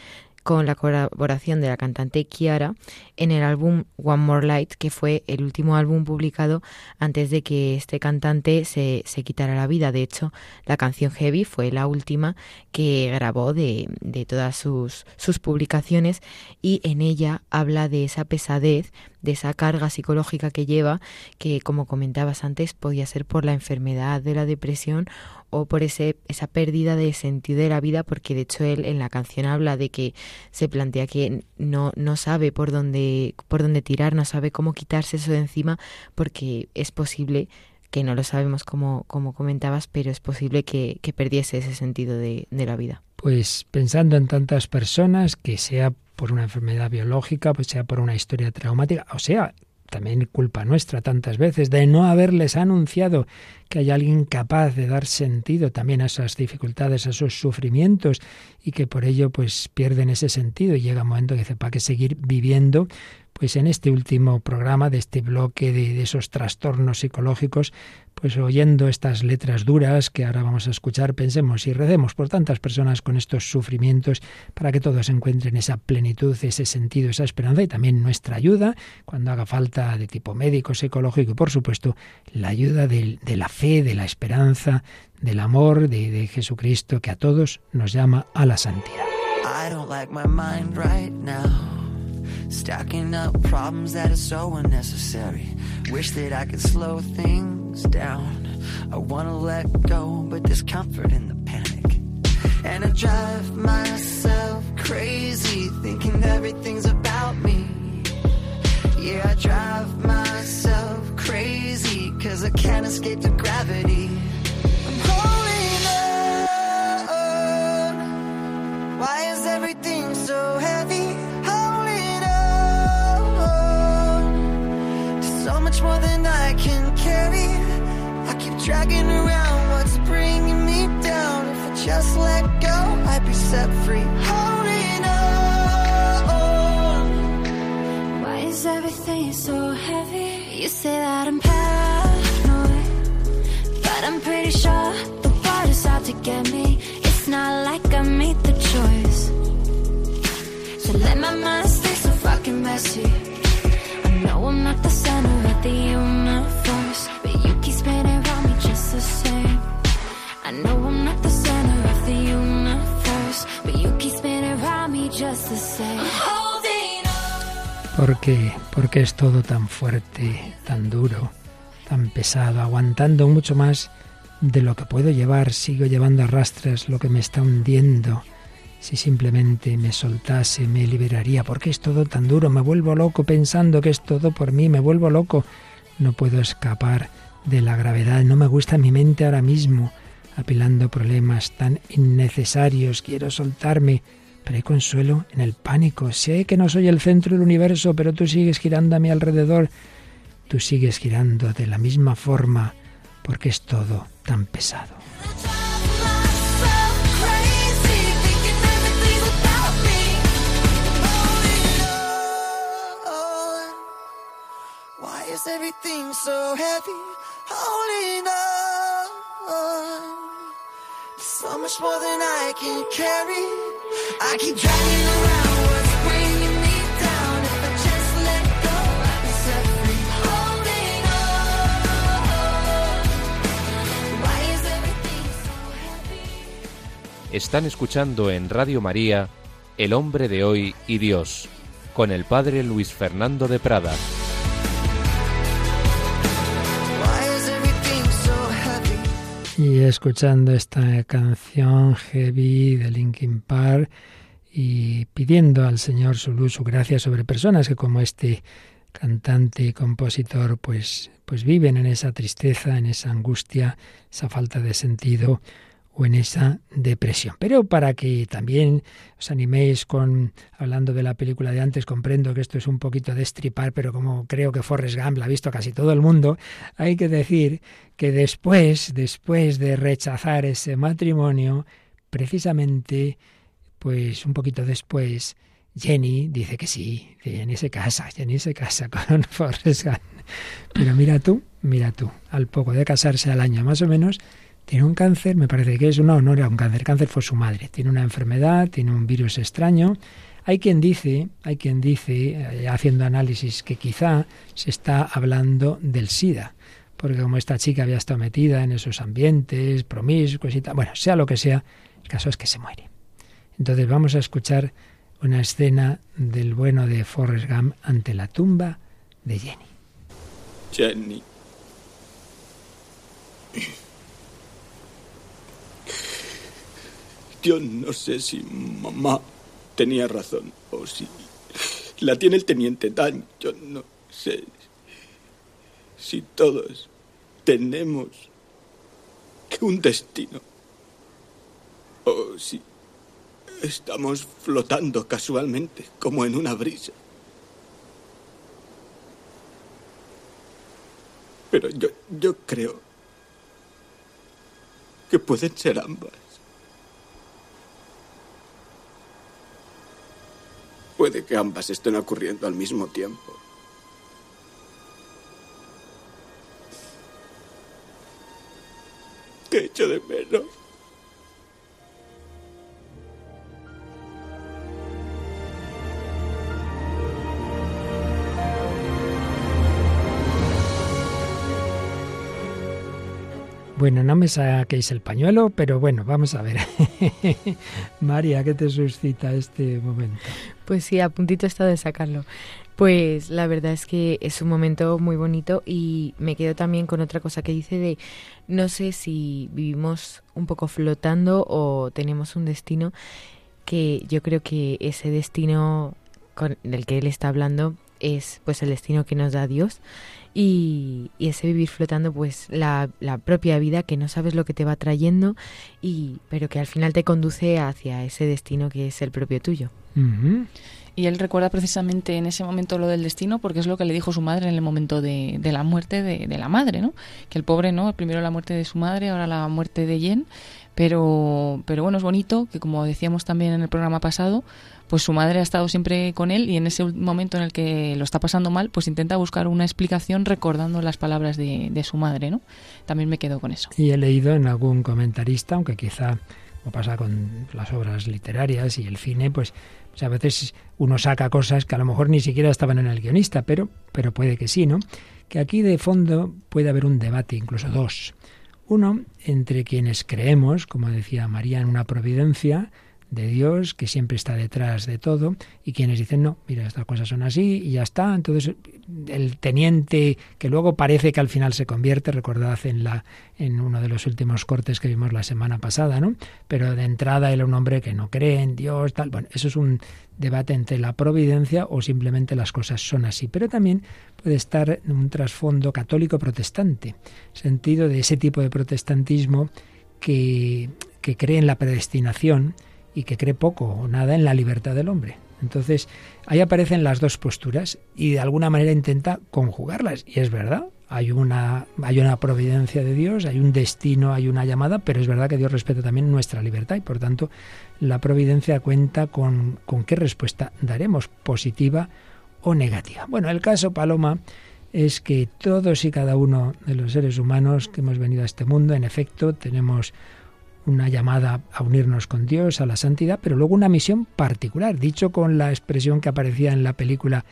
con la colaboración de la cantante Kiara en el álbum One More Light, que fue el último álbum publicado antes de que este cantante se, se quitara la vida. De hecho, la canción Heavy fue la última que grabó de, de todas sus, sus publicaciones y en ella habla de esa pesadez, de esa carga psicológica que lleva, que como comentabas antes podía ser por la enfermedad de la depresión o por ese, esa pérdida de sentido de la vida, porque de hecho él en la canción habla de que se plantea que no, no sabe por dónde, por dónde tirar, no sabe cómo quitarse eso de encima, porque es posible que no lo sabemos como, como comentabas, pero es posible que, que perdiese ese sentido de, de la vida. Pues pensando en tantas personas, que sea por una enfermedad biológica, pues sea por una historia traumática, o sea, también culpa nuestra tantas veces de no haberles anunciado que hay alguien capaz de dar sentido también a esas dificultades, a esos sufrimientos y que por ello pues pierden ese sentido y llega un momento que dice, ¿para qué seguir viviendo? Pues en este último programa de este bloque de, esos trastornos psicológicos, pues oyendo estas letras duras que ahora vamos a escuchar, pensemos y recemos por tantas personas con estos sufrimientos para que todos encuentren esa plenitud, ese sentido, esa esperanza y también nuestra ayuda cuando haga falta de tipo médico, psicológico y por supuesto la ayuda de, la fe, de la esperanza, del amor de, Jesucristo que a todos nos llama a la santidad. Stacking up problems that are so unnecessary. Wish that I could slow things down. I wanna let go, but there's comfort in the panic. And I drive myself crazy, thinking everything's about me. Yeah, I drive myself crazy, cause I can't escape the gravity. I'm holding on. Why is everything so heavy? Much more than I can carry. I keep dragging around what's bringing me down. If I just let go, I'd be set free. Holding on. Why is everything so heavy? You say that I'm paranoid, but I'm pretty sure the is out to get me. It's not like I made the choice. So let my mind stay so fucking messy. ¿Por qué? ¿Por qué es todo tan fuerte, tan duro, tan pesado, aguantando mucho más de lo que puedo llevar? Sigo llevando a rastras lo que me está hundiendo. Si simplemente me soltase, me liberaría. ¿Por qué es todo tan duro? Me vuelvo loco pensando que es todo por mí. Me vuelvo loco. No puedo escapar de la gravedad. No me gusta mi mente ahora mismo, apilando problemas tan innecesarios. Quiero soltarme. Pero hay consuelo en el pánico. Sé que no soy el centro del universo, pero tú sigues girando a mi alrededor. Tú sigues girando de la misma forma, porque es todo tan pesado. Everything so heavy? Holding on. So much more than I can carry. I keep dragging around what's bringing me down. If just let go, I'd be. Why is everything so heavy? Están escuchando en Radio María El hombre de hoy y Dios, con el padre Luis Fernando de Prada. Y escuchando esta canción heavy de Linkin Park y pidiendo al Señor su luz, su gracia sobre personas que como este cantante y compositor pues pues viven en esa tristeza, en esa angustia, esa falta de sentido o en esa depresión. Pero para que también os animéis con, hablando de la película de antes, comprendo que esto es un poquito de estripar, pero como creo que Forrest Gump la ha visto casi todo el mundo, hay que decir que después, después de rechazar ese matrimonio, precisamente, pues un poquito después, Jenny dice que sí, que Jenny se casa, Jenny se casa con Forrest Gump. Pero mira tú, mira tú, al poco de casarse al año más o menos, tiene un cáncer, me parece que es, no era un cáncer, cáncer fue su madre, tiene una enfermedad, tiene un virus extraño, Hay quien dice, hay quien dice, eh, haciendo análisis, que quizá se está hablando del SIDA, porque como esta chica había estado metida en esos ambientes, promiscuos y tal, bueno, sea lo que sea, el caso es que se muere. Entonces vamos a escuchar una escena del bueno de Forrest Gump ante la tumba de Jenny. Jenny. Yo no sé si mamá tenía razón o si la tiene el teniente Dan. Yo no sé si todos tenemos un destino o si estamos flotando casualmente como en una brisa. Pero yo, yo creo que pueden ser ambas. Puede que ambas estén ocurriendo al mismo tiempo. Te echo de menos. Bueno, no me saquéis el pañuelo, pero bueno, vamos a ver. María, ¿qué te suscita este momento? Pues sí, a puntito está de sacarlo. Pues la verdad es que es un momento muy bonito y me quedo también con otra cosa que dice de no sé si vivimos un poco flotando o tenemos un destino que yo creo que ese destino con el que él está hablando es pues el destino que nos da Dios y, ese vivir flotando pues la, la, propia vida que no sabes lo que te va trayendo y pero que al final te conduce hacia ese destino que es el propio tuyo. Y él recuerda precisamente en ese momento lo del destino porque es lo que le dijo su madre en el momento de, de la muerte de, de, la madre, ¿no? Que el pobre, ¿no? Primero la muerte de su madre, ahora la muerte de Jen. Pero, pero bueno, es bonito que como decíamos también en el programa pasado, pues su madre ha estado siempre con él y en ese momento en el que lo está pasando mal, pues intenta buscar una explicación recordando las palabras de, su madre, ¿no? También me quedo con eso. Y he leído en algún comentarista, aunque quizá como pasa con las obras literarias y el cine, pues, pues, a veces uno saca cosas que a lo mejor ni siquiera estaban en el guionista, pero, pero puede que sí, ¿no? Que aquí de fondo puede haber un debate, incluso dos. Uno, entre quienes creemos, como decía María, en una providencia, de Dios, que siempre está detrás de todo, y quienes dicen, no, mira, estas cosas son así y ya está. Entonces, el teniente, que luego parece que al final se convierte, recordad en, la, en uno de los últimos cortes que vimos la semana pasada, ¿no? Pero de entrada era un hombre que no cree en Dios, tal. Bueno, eso es un debate entre la providencia o simplemente las cosas son así. Pero también puede estar en un trasfondo católico protestante, sentido de ese tipo de protestantismo que, que cree en la predestinación, y que cree poco o nada en la libertad del hombre. Entonces, ahí aparecen las dos posturas y de alguna manera intenta conjugarlas. Y es verdad, hay una, hay una providencia de Dios, hay un destino, hay una llamada, pero es verdad que Dios respeta también nuestra libertad y por tanto la providencia cuenta con, con qué respuesta daremos, positiva o negativa. Bueno, el caso Paloma es que todos y cada uno de los seres humanos que hemos venido a este mundo, en efecto, tenemos una llamada a unirnos con Dios, a la santidad, pero luego una misión particular, dicho con la expresión que aparecía en la película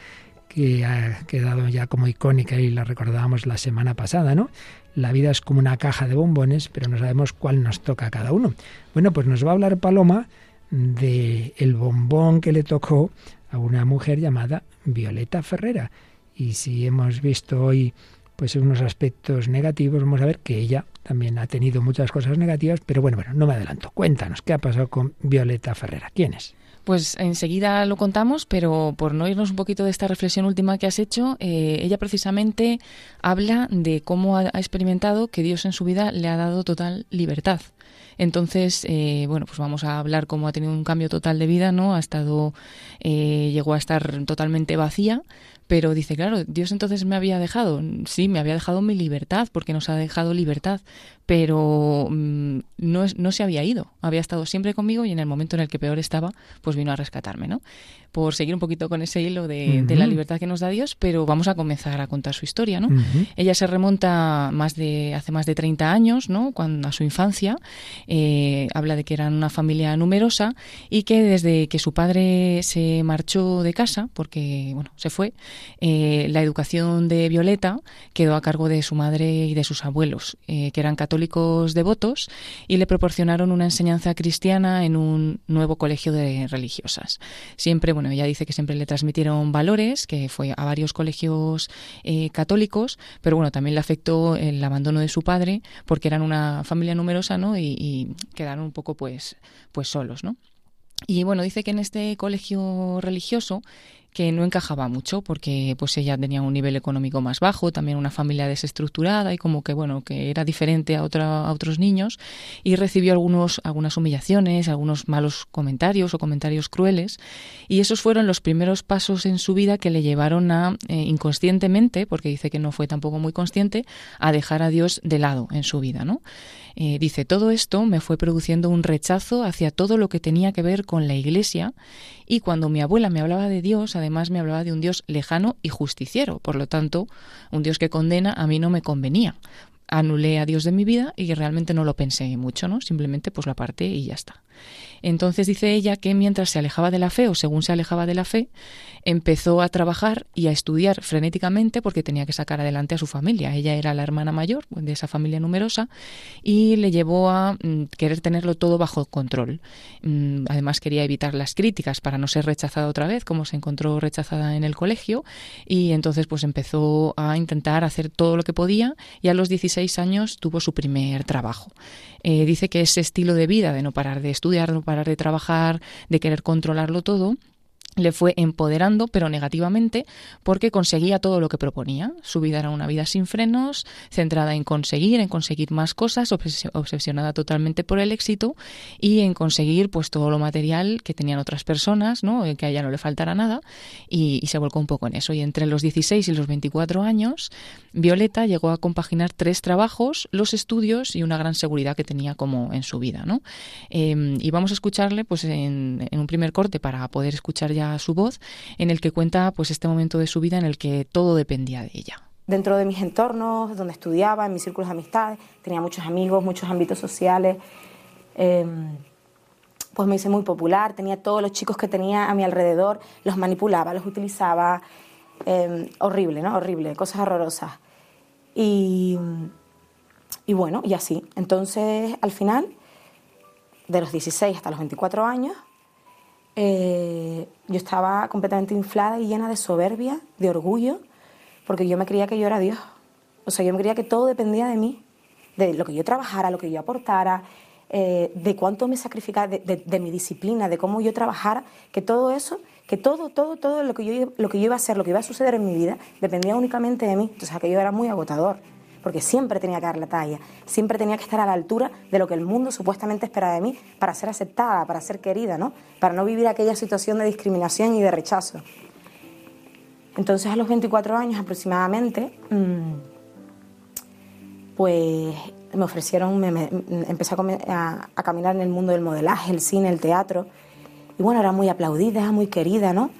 que ha quedado ya como icónica y la recordábamos la semana pasada, ¿no? La vida es como una caja de bombones, pero no sabemos cuál nos toca a cada uno. Bueno, pues nos va a hablar Paloma de el bombón que le tocó a una mujer llamada Violeta Ferrera. Y si hemos visto hoy pues unos aspectos negativos, vamos a ver que ella también ha tenido muchas cosas negativas, pero bueno, bueno, no me adelanto. Cuéntanos, ¿qué ha pasado con Violeta Ferrera? ¿Quién es? Pues enseguida lo contamos, pero por no irnos un poquito de esta reflexión última que has hecho, eh, ella precisamente habla de cómo ha experimentado que Dios en su vida le ha dado total libertad. Entonces, eh, bueno, pues vamos a hablar cómo ha tenido un cambio total de vida, ¿no? Ha estado, eh, llegó a estar totalmente vacía, Pero dice, claro, Dios entonces me había dejado. Sí, me había dejado mi libertad, porque nos ha dejado libertad, pero mm, no, no se había ido. Había estado siempre conmigo y en el momento en el que peor estaba, pues vino a rescatarme, ¿no? Por seguir un poquito con ese hilo de, la libertad que nos da Dios, pero vamos a comenzar a contar su historia, ¿no? Ella se remonta más de, hace más de 30 años, ¿no? Cuando, a su infancia, eh, habla de que eran una familia numerosa y que desde que su padre se marchó de casa, porque, bueno, se fue, eh, la educación de Violeta quedó a cargo de su madre y de sus abuelos, eh, que eran católicos devotos, y le proporcionaron una enseñanza cristiana en un nuevo colegio de religiosas. Siempre, bueno, ella dice que siempre le transmitieron valores, que fue a varios colegios eh, católicos, pero bueno, también le afectó el abandono de su padre, porque eran una familia numerosa, ¿no? Y, y quedaron un poco, pues, pues solos, ¿no? Y bueno, dice que en este colegio religioso que no encajaba mucho porque pues ella tenía un nivel económico más bajo, también una familia desestructurada y como que bueno, que era diferente a, otros niños y recibió algunos algunas humillaciones, algunos malos comentarios o comentarios crueles y esos fueron los primeros pasos en su vida que le llevaron a eh, inconscientemente, porque dice que no fue tampoco muy consciente, a dejar a Dios de lado en su vida, ¿no? Eh, dice, todo esto me fue produciendo un rechazo hacia todo lo que tenía que ver con la Iglesia y cuando mi abuela me hablaba de Dios, además me hablaba de un Dios lejano y justiciero, por lo tanto, un Dios que condena a mí no me convenía. Anulé a Dios de mi vida y realmente no lo pensé mucho, ¿no? Simplemente pues lo aparté y ya está. Entonces dice ella que mientras se alejaba de la fe o según se alejaba de la fe, empezó a trabajar y a estudiar frenéticamente porque tenía que sacar adelante a su familia. Ella era la hermana mayor de esa familia numerosa y le llevó a mm, querer tenerlo todo bajo control. Mm, además quería evitar las críticas para no ser rechazada otra vez, como se encontró rechazada en el colegio y entonces pues empezó a intentar hacer todo lo que podía y a los 16 años tuvo su primer trabajo. Eh, dice que ese estilo de vida de no parar de estudiar, no parar de trabajar, de querer controlarlo todo, le fue empoderando, pero negativamente, porque conseguía todo lo que proponía. Su vida era una vida sin frenos, centrada en conseguir, en conseguir más cosas, obsesionada totalmente por el éxito y en conseguir pues todo lo material que tenían otras personas, ¿no? que a ella no le faltara nada, y, se volcó un poco en eso. Y entre los 16 y los 24 años, Violeta llegó a compaginar tres trabajos, los estudios y una gran seguridad que tenía como en su vida. ¿no? Em, y vamos a escucharle pues en un primer corte para poder escuchar ya su voz, en el que cuenta pues este momento de su vida en el que todo dependía de ella. Dentro de mis entornos, donde estudiaba, en mis círculos de amistades, tenía muchos amigos, muchos ámbitos sociales. Em, pues me hice muy popular, tenía todos los chicos que tenía a mi alrededor, los manipulaba, los utilizaba. Em, horrible, ¿no? Horrible, cosas horrorosas. Y, y bueno, y así. Entonces, al final, de los 16 hasta los 24 años, eh, yo estaba completamente inflada y llena de soberbia, de orgullo, porque yo me creía que yo era Dios. O sea, yo me creía que todo dependía de mí, de lo que yo trabajara, lo que yo aportara, eh, de cuánto me sacrificaba, de, mi disciplina, de cómo yo trabajara, que todo eso, que todo, todo, todo lo que, yo, lo que yo iba a hacer, lo que iba a suceder en mi vida, dependía únicamente de mí. Entonces aquello era muy agotador porque siempre tenía que dar la talla, siempre tenía que estar a la altura de lo que el mundo supuestamente espera de mí para ser aceptada, para ser querida, ¿no? Para no vivir aquella situación de discriminación y de rechazo. Entonces a los 24 años aproximadamente, mm, pues me ofrecieron, me, empecé a, a, caminar en el mundo del modelaje, el cine, el teatro, y bueno, era muy aplaudida, muy querida, ¿no?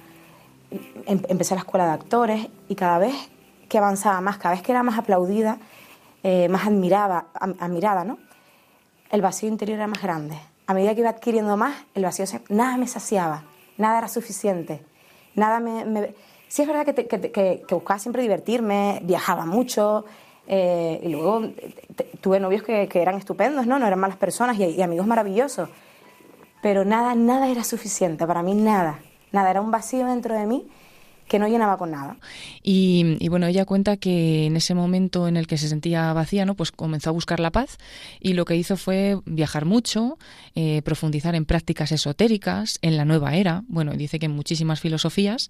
Em, empecé la escuela de actores y cada vez que avanzaba más, cada vez que era más aplaudida, eh, más admiraba, admirada, ¿no? El vacío interior era más grande. A medida que iba adquiriendo más, el vacío, nada me saciaba, nada era suficiente, nada me... Sí es verdad que, buscaba siempre divertirme, viajaba mucho, eh, y luego tuve novios que, eran estupendos, ¿no? No eran malas personas y, y, amigos maravillosos. Pero nada, nada era suficiente, para mí nada. Nada, era un vacío dentro de mí que no llenaba con nada. Y, bueno, ella cuenta que en ese momento en el que se sentía vacía, ¿no? Pues comenzó a buscar la paz y lo que hizo fue viajar mucho, eh, profundizar en prácticas esotéricas, en la nueva era, bueno, dice que en muchísimas filosofías,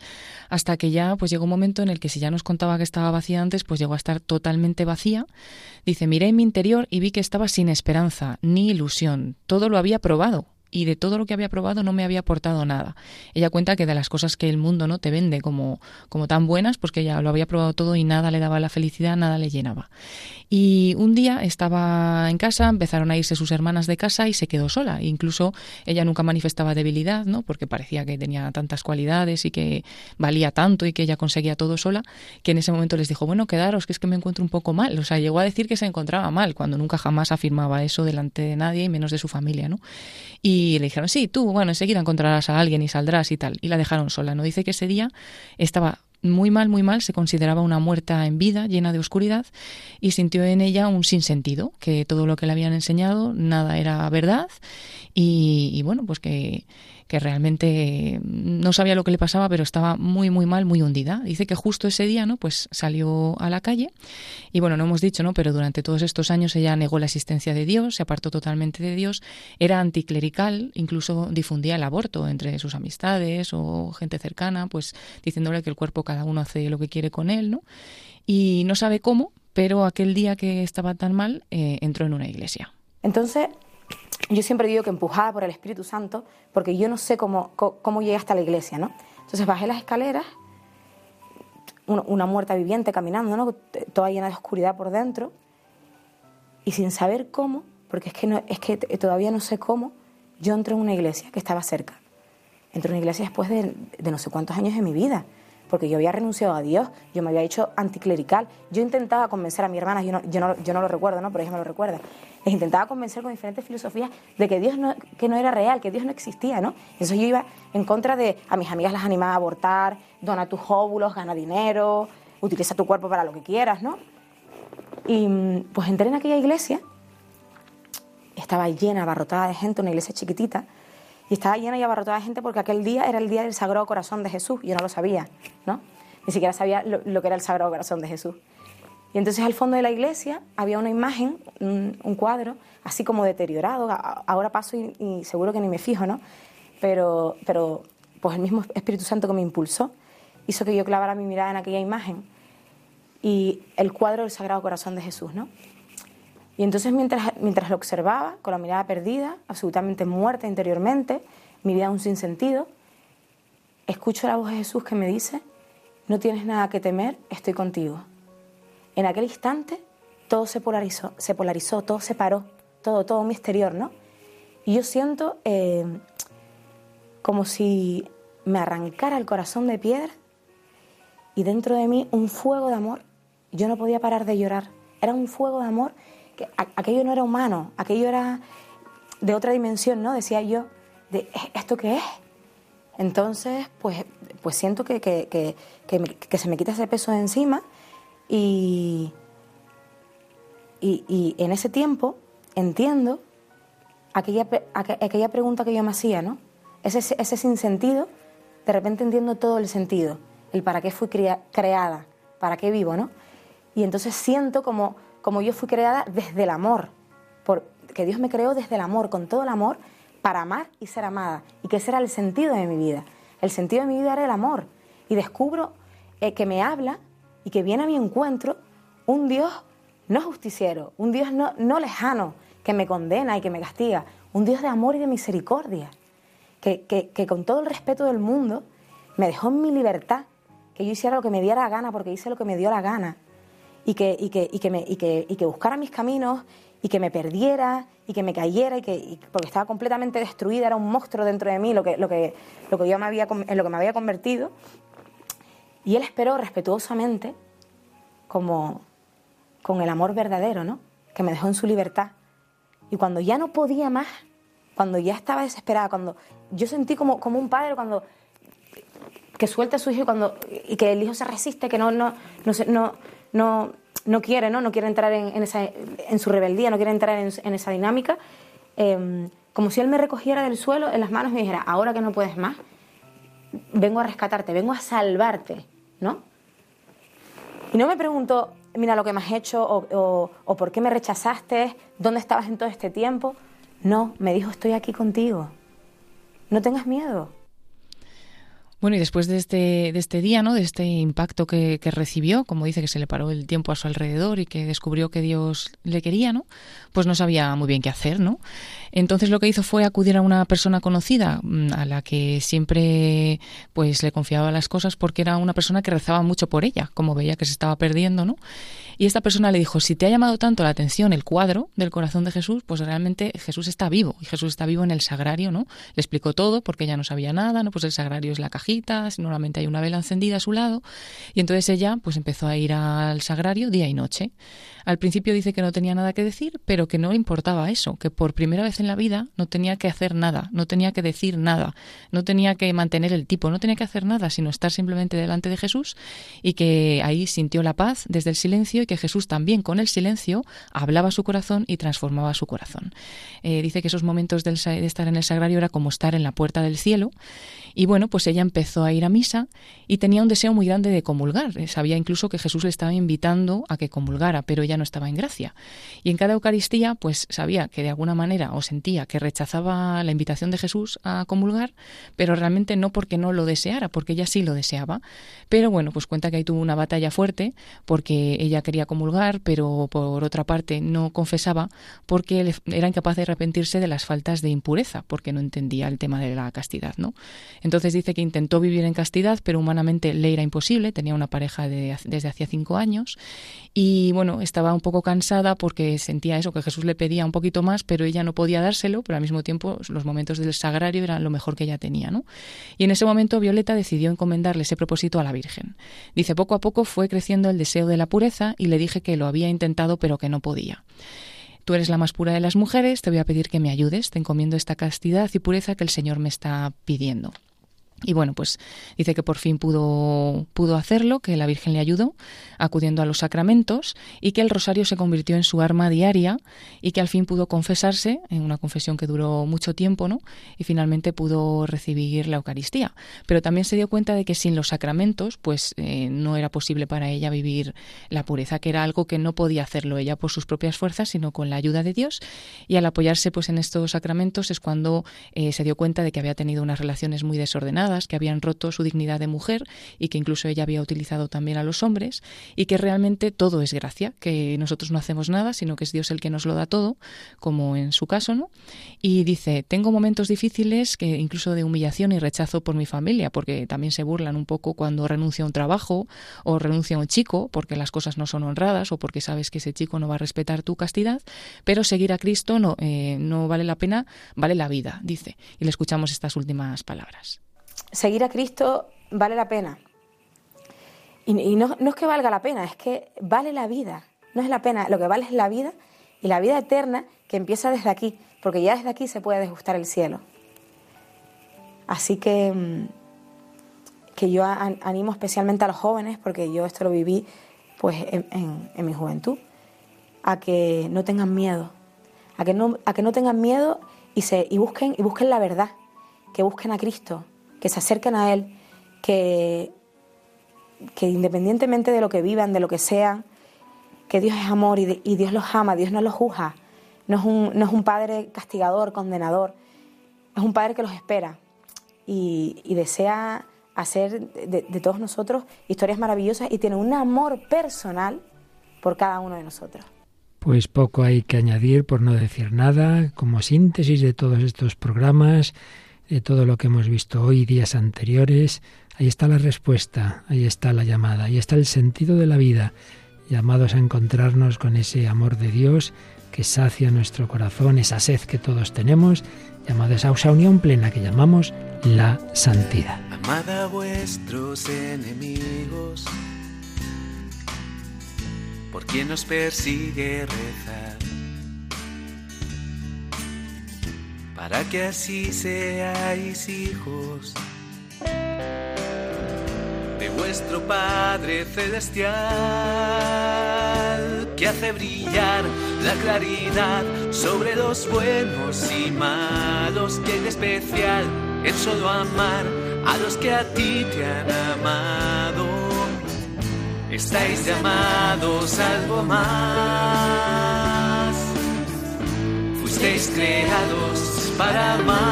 hasta que ya pues llegó un momento en el que si ya nos contaba que estaba vacía antes, pues llegó a estar totalmente vacía. Dice, miré en mi interior y vi que estaba sin esperanza ni ilusión, todo lo había probado y de todo lo que había probado no me había aportado nada. Ella cuenta que de las cosas que el mundo no te vende como, como tan buenas, pues que ella lo había probado todo y nada le daba la felicidad, nada le llenaba. Y un día estaba en casa, empezaron a irse sus hermanas de casa y se quedó sola. Incluso ella nunca manifestaba debilidad, ¿no? Porque parecía que tenía tantas cualidades y que valía tanto y que ella conseguía todo sola, que en ese momento les dijo, bueno, quedaros, que es que me encuentro un poco mal. O sea, llegó a decir que se encontraba mal, cuando nunca jamás afirmaba eso delante de nadie y menos de su familia, ¿no? Y le dijeron, sí, tú, bueno, enseguida encontrarás a alguien y saldrás y tal. Y la dejaron sola, ¿no? Dice que ese día estaba muy mal, muy mal, se consideraba una muerta en vida, llena de oscuridad, y sintió en ella un sinsentido, que todo lo que le habían enseñado, nada era verdad, y, bueno, pues que, que realmente no sabía lo que le pasaba, pero estaba muy, muy mal, muy hundida. Dice que justo ese día, ¿no? Pues salió a la calle y bueno, no hemos dicho, ¿no? Pero durante todos estos años ella negó la existencia de Dios, se apartó totalmente de Dios, era anticlerical, incluso difundía el aborto entre sus amistades o gente cercana, pues diciéndole que el cuerpo cada uno hace lo que quiere con él, ¿no? Y no sabe cómo, pero aquel día que estaba tan mal, eh, entró en una iglesia. Entonces, yo siempre digo que empujada por el Espíritu Santo, porque yo no sé cómo, cómo, llegué hasta la iglesia, ¿no? Entonces bajé las escaleras, una, muerta viviente caminando, ¿no? Toda llena de oscuridad por dentro, y sin saber cómo, porque es que, es que todavía no sé cómo, yo entré en una iglesia que estaba cerca. Entré en una iglesia después de, de no sé cuántos años de mi vida porque yo había renunciado a Dios, yo me había hecho anticlerical. Yo intentaba convencer a mi hermana, yo no, yo no, yo no lo recuerdo, ¿no? pero ella me lo recuerda. Les intentaba convencer con diferentes filosofías de que Dios no, que no era real, que Dios no existía, ¿no? Entonces yo iba en contra de, a mis amigas las animaba a abortar, dona tus óvulos, gana dinero, utiliza tu cuerpo para lo que quieras, ¿no? Y pues entré en aquella iglesia, estaba llena, abarrotada de gente, una iglesia chiquitita, y estaba llena y abarrotada de gente porque aquel día era el día del Sagrado Corazón de Jesús. Yo no lo sabía, ¿no? Ni siquiera sabía lo, que era el Sagrado Corazón de Jesús. Y entonces al fondo de la iglesia había una imagen, un, cuadro, así como deteriorado. Ahora paso y, seguro que ni me fijo, ¿no? Pero, pero pues el mismo Espíritu Santo que me impulsó hizo que yo clavara mi mirada en aquella imagen y el cuadro del Sagrado Corazón de Jesús, ¿no? Y entonces mientras, mientras lo observaba, con la mirada perdida, absolutamente muerta interiormente, mi vida un sinsentido, escucho la voz de Jesús que me dice, no tienes nada que temer, estoy contigo. En aquel instante todo se polarizó, se polarizó, todo se paró, todo, todo mi exterior, ¿no? Y yo siento eh, como si me arrancara el corazón de piedra y dentro de mí un fuego de amor. Yo no podía parar de llorar. Era un fuego de amor que aquello no era humano, aquello era de otra dimensión, ¿no? Decía yo, de, ¿esto qué es? Entonces, pues, pues siento que, que, se me quita ese peso de encima y, y, en ese tiempo entiendo aquella, aquella pregunta que yo me hacía, ¿no? Ese, ese sinsentido, de repente entiendo todo el sentido, el para qué fui creada, para qué vivo, ¿no? Y entonces siento como como yo fui creada desde el amor, que Dios me creó desde el amor, con todo el amor, para amar y ser amada, y que ese era el sentido de mi vida. El sentido de mi vida era el amor, y descubro eh, que me habla y que viene a mi encuentro un Dios no justiciero, un Dios no, no lejano, que me condena y que me castiga, un Dios de amor y de misericordia, que, que, con todo el respeto del mundo me dejó en mi libertad, que yo hiciera lo que me diera la gana porque hice lo que me dio la gana, y que, y que, y que, me, y que, y que buscara mis caminos y que me perdiera y que me cayera y que porque estaba completamente destruida era un monstruo dentro de mí lo que lo que lo que yo me había en lo que me había convertido. Y él esperó respetuosamente como con el amor verdadero no que me dejó en su libertad. Y cuando ya no podía más cuando ya estaba desesperada cuando yo sentí como como un padre cuando que suelta a su hijo y cuando y que el hijo se resiste que no no no no, no, no quiere, ¿no? No quiere entrar en, esa, en su rebeldía, no quiere entrar en, esa dinámica. Em, como si él me recogiera del suelo en las manos y me dijera, ahora que no puedes más, vengo a rescatarte, vengo a salvarte, ¿no? Y no me pregunto, mira lo que me has hecho o, o por qué me rechazaste, dónde estabas en todo este tiempo. No, me dijo, estoy aquí contigo. No tengas miedo. Bueno, y después de este, de este día, ¿no? de este impacto que, que, recibió, como dice que se le paró el tiempo a su alrededor y que descubrió que Dios le quería, ¿no? pues no sabía muy bien qué hacer. ¿no? Entonces lo que hizo fue acudir a una persona conocida mm, a la que siempre pues le confiaba las cosas porque era una persona que rezaba mucho por ella, como veía que se estaba perdiendo, ¿no? Y esta persona le dijo, si te ha llamado tanto la atención el cuadro del corazón de Jesús, pues realmente Jesús está vivo y Jesús está vivo en el sagrario, ¿no? Le explicó todo porque ella no sabía nada, ¿no? Pues el sagrario es la cajita, normalmente hay una vela encendida a su lado y entonces ella pues empezó a ir al sagrario día y noche. Al principio dice que no tenía nada que decir, pero que no le importaba eso, que por primera vez en la vida no tenía que hacer nada, no tenía que decir nada, no tenía que mantener el tipo, no tenía que hacer nada, sino estar simplemente delante de Jesús y que ahí sintió la paz desde el silencio y que Jesús también con el silencio hablaba su corazón y transformaba su corazón. Eh, dice que esos momentos de estar en el sagrario era como estar en la puerta del cielo y bueno, pues ella empezó a ir a misa y tenía un deseo muy grande de comulgar. Eh, sabía incluso que Jesús le estaba invitando a que comulgara, pero ella no estaba en gracia. Y en cada Eucaristía, pues sabía que de alguna manera o sentía que rechazaba la invitación de Jesús a comulgar, pero realmente no porque no lo deseara, porque ella sí lo deseaba. Pero bueno, pues cuenta que ahí tuvo una batalla fuerte porque ella quería comulgar, pero por otra parte no confesaba porque era incapaz de arrepentirse de las faltas de impureza, porque no entendía el tema de la castidad, ¿no? Entonces dice que intentó vivir en castidad, pero humanamente le era imposible, tenía una pareja desde hacía cinco años y bueno, estaba un poco cansada porque sentía eso, que Jesús le pedía un poquito más, pero ella no podía dárselo, pero al mismo tiempo los momentos del sagrario eran lo mejor que ella tenía, ¿no? Y en ese momento Violeta decidió encomendarle ese propósito a la Virgen. Dice, poco a poco fue creciendo el deseo de la pureza y le dije que lo había intentado pero que no podía. Tú eres la más pura de las mujeres, te voy a pedir que me ayudes, te encomiendo esta castidad y pureza que el Señor me está pidiendo. Y bueno, pues dice que por fin pudo, pudo hacerlo, que la Virgen le ayudó acudiendo a los sacramentos y que el rosario se convirtió en su arma diaria y que al fin pudo confesarse, en una confesión que duró mucho tiempo, ¿no? Y finalmente pudo recibir la Eucaristía. Pero también se dio cuenta de que sin los sacramentos, pues eh, no era posible para ella vivir la pureza, que era algo que no podía hacerlo ella por sus propias fuerzas, sino con la ayuda de Dios. Y al apoyarse pues en estos sacramentos es cuando eh, se dio cuenta de que había tenido unas relaciones muy desordenadas que habían roto su dignidad de mujer y que incluso ella había utilizado también a los hombres y que realmente todo es gracia, que nosotros no hacemos nada, sino que es Dios el que nos lo da todo, como en su caso, ¿no? Y dice, tengo momentos difíciles que incluso de humillación y rechazo por mi familia, porque también se burlan un poco cuando renuncia a un trabajo o renuncia a un chico porque las cosas no son honradas o porque sabes que ese chico no va a respetar tu castidad, pero seguir a Cristo no, eh, no vale la pena, vale la vida, dice. Y le escuchamos estas últimas palabras seguir a Cristo vale la pena. Y, no, es que valga la pena, es que vale la vida. No es la pena, lo que vale es la vida y la vida eterna que empieza desde aquí, porque ya desde aquí se puede desgustar el cielo. Así que, mm, que yo animo especialmente a los jóvenes, porque yo esto lo viví pues en, mi juventud, a que no tengan miedo, a que no, a que no tengan miedo y, se, y, busquen, y busquen la verdad, que busquen a Cristo, que se acerquen a Él, que, que independientemente de lo que vivan, de lo que sean, que Dios es amor y, Dios los ama, Dios no los juzga, no es, un, no es un Padre castigador, condenador, es un Padre que los espera y, desea hacer de, de, todos nosotros historias maravillosas y tiene un amor personal por cada uno de nosotros. Pues poco hay que añadir, por no decir nada, como síntesis de todos estos programas de todo lo que hemos visto hoy, días anteriores, ahí está la respuesta, ahí está la llamada, ahí está el sentido de la vida, llamados a encontrarnos con ese amor de Dios que sacia nuestro corazón, esa sed que todos tenemos, llamados a esa unión plena que llamamos la santidad. Amada a vuestros enemigos, por persigue para que así seáis hijos de vuestro Padre Celestial, que hace brillar la claridad sobre los buenos y malos, y en especial en solo amar a los que a ti te han amado. Estáis llamados algo más, fuisteis creados para amar.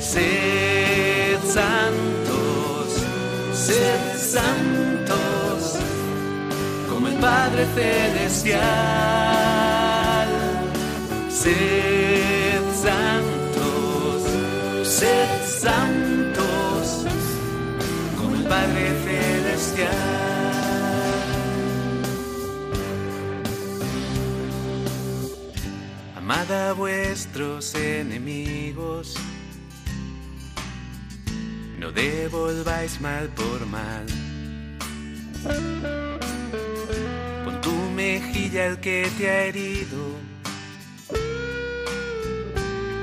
Sed santos, sed santos, como el Padre Celestial. Sed santos, sed santos, como el Padre Celestial. Amad a vuestros enemigos. No devolváis mal por mal. Pon tu mejilla al que te ha herido,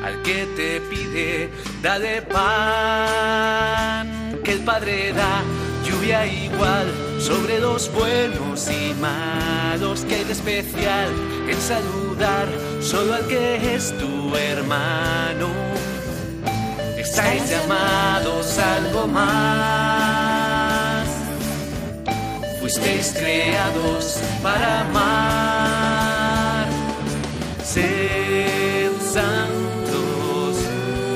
al que te pide, dale pan, que el Padre da lluvia igual sobre los buenos y malos que hay de especial en saludar solo al que es tu hermano estáis llamados a algo más. Fuisteis creados para amar. Sed santos,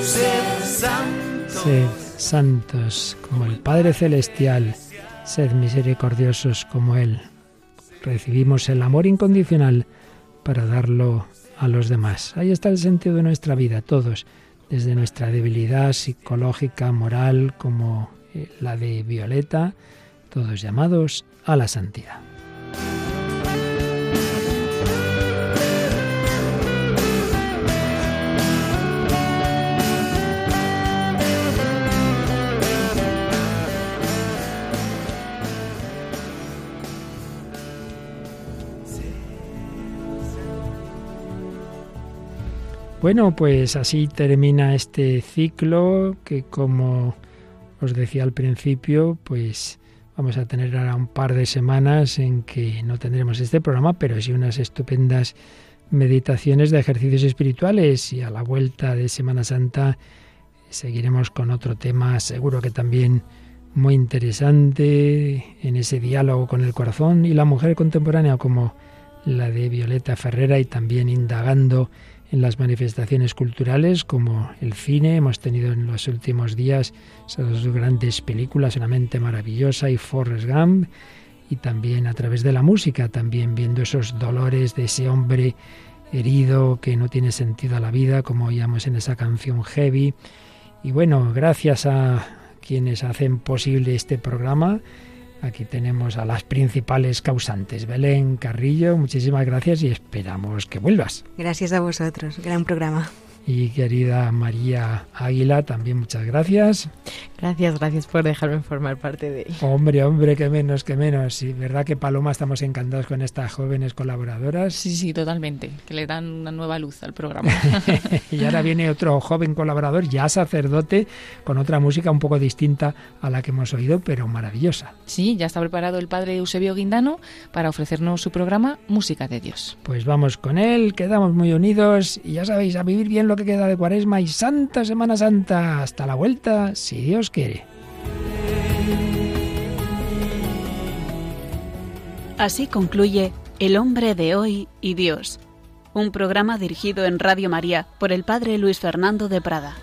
sed santos. Sed santos como el Padre Celestial. Sed misericordiosos como Él. Recibimos el amor incondicional para darlo a los demás. Ahí está el sentido de nuestra vida, todos desde nuestra debilidad psicológica, moral, como eh, la de Violeta, todos llamados a la santidad. Bueno, pues así termina este ciclo que como os decía al principio, pues vamos a tener ahora un par de semanas en que no tendremos este programa, pero sí unas estupendas meditaciones de ejercicios espirituales. Y a la vuelta de Semana Santa seguiremos con otro tema, seguro que también muy interesante en ese diálogo con el corazón y la mujer contemporánea como la de Violeta Ferrera y también indagando en las manifestaciones culturales como el cine. Hemos tenido en los últimos días esas grandes películas, Una mente maravillosa y Forrest Gump, y también a través de la música, también viendo esos dolores de ese hombre herido que no tiene sentido a la vida, como oíamos en esa canción Heavy. Y bueno, gracias a quienes hacen posible este programa, Aquí tenemos a las principales causantes. Belén Carrillo, muchísimas gracias y esperamos que vuelvas. Gracias a vosotros, gran programa. Y querida María Águila, también muchas gracias. Gracias, gracias por dejarme formar parte de Hombre, hombre, que menos, que menos. Sí, verdad que Paloma estamos encantados con estas jóvenes colaboradoras. Sí, sí, totalmente, que le dan una nueva luz al programa. y ahora viene otro joven colaborador, ya sacerdote, con otra música un poco distinta a la que hemos oído, pero maravillosa. Sí, ya está preparado el padre Eusebio Guindano para ofrecernos su programa Música de Dios. Pues vamos con él, quedamos muy unidos y ya sabéis, a vivir bien lo que queda de Cuaresma y Santa Semana Santa. Hasta la vuelta, si Dios quiere. Así concluye El hombre de hoy y Dios, un programa dirigido en Radio María por el Padre Luis Fernando de Prada.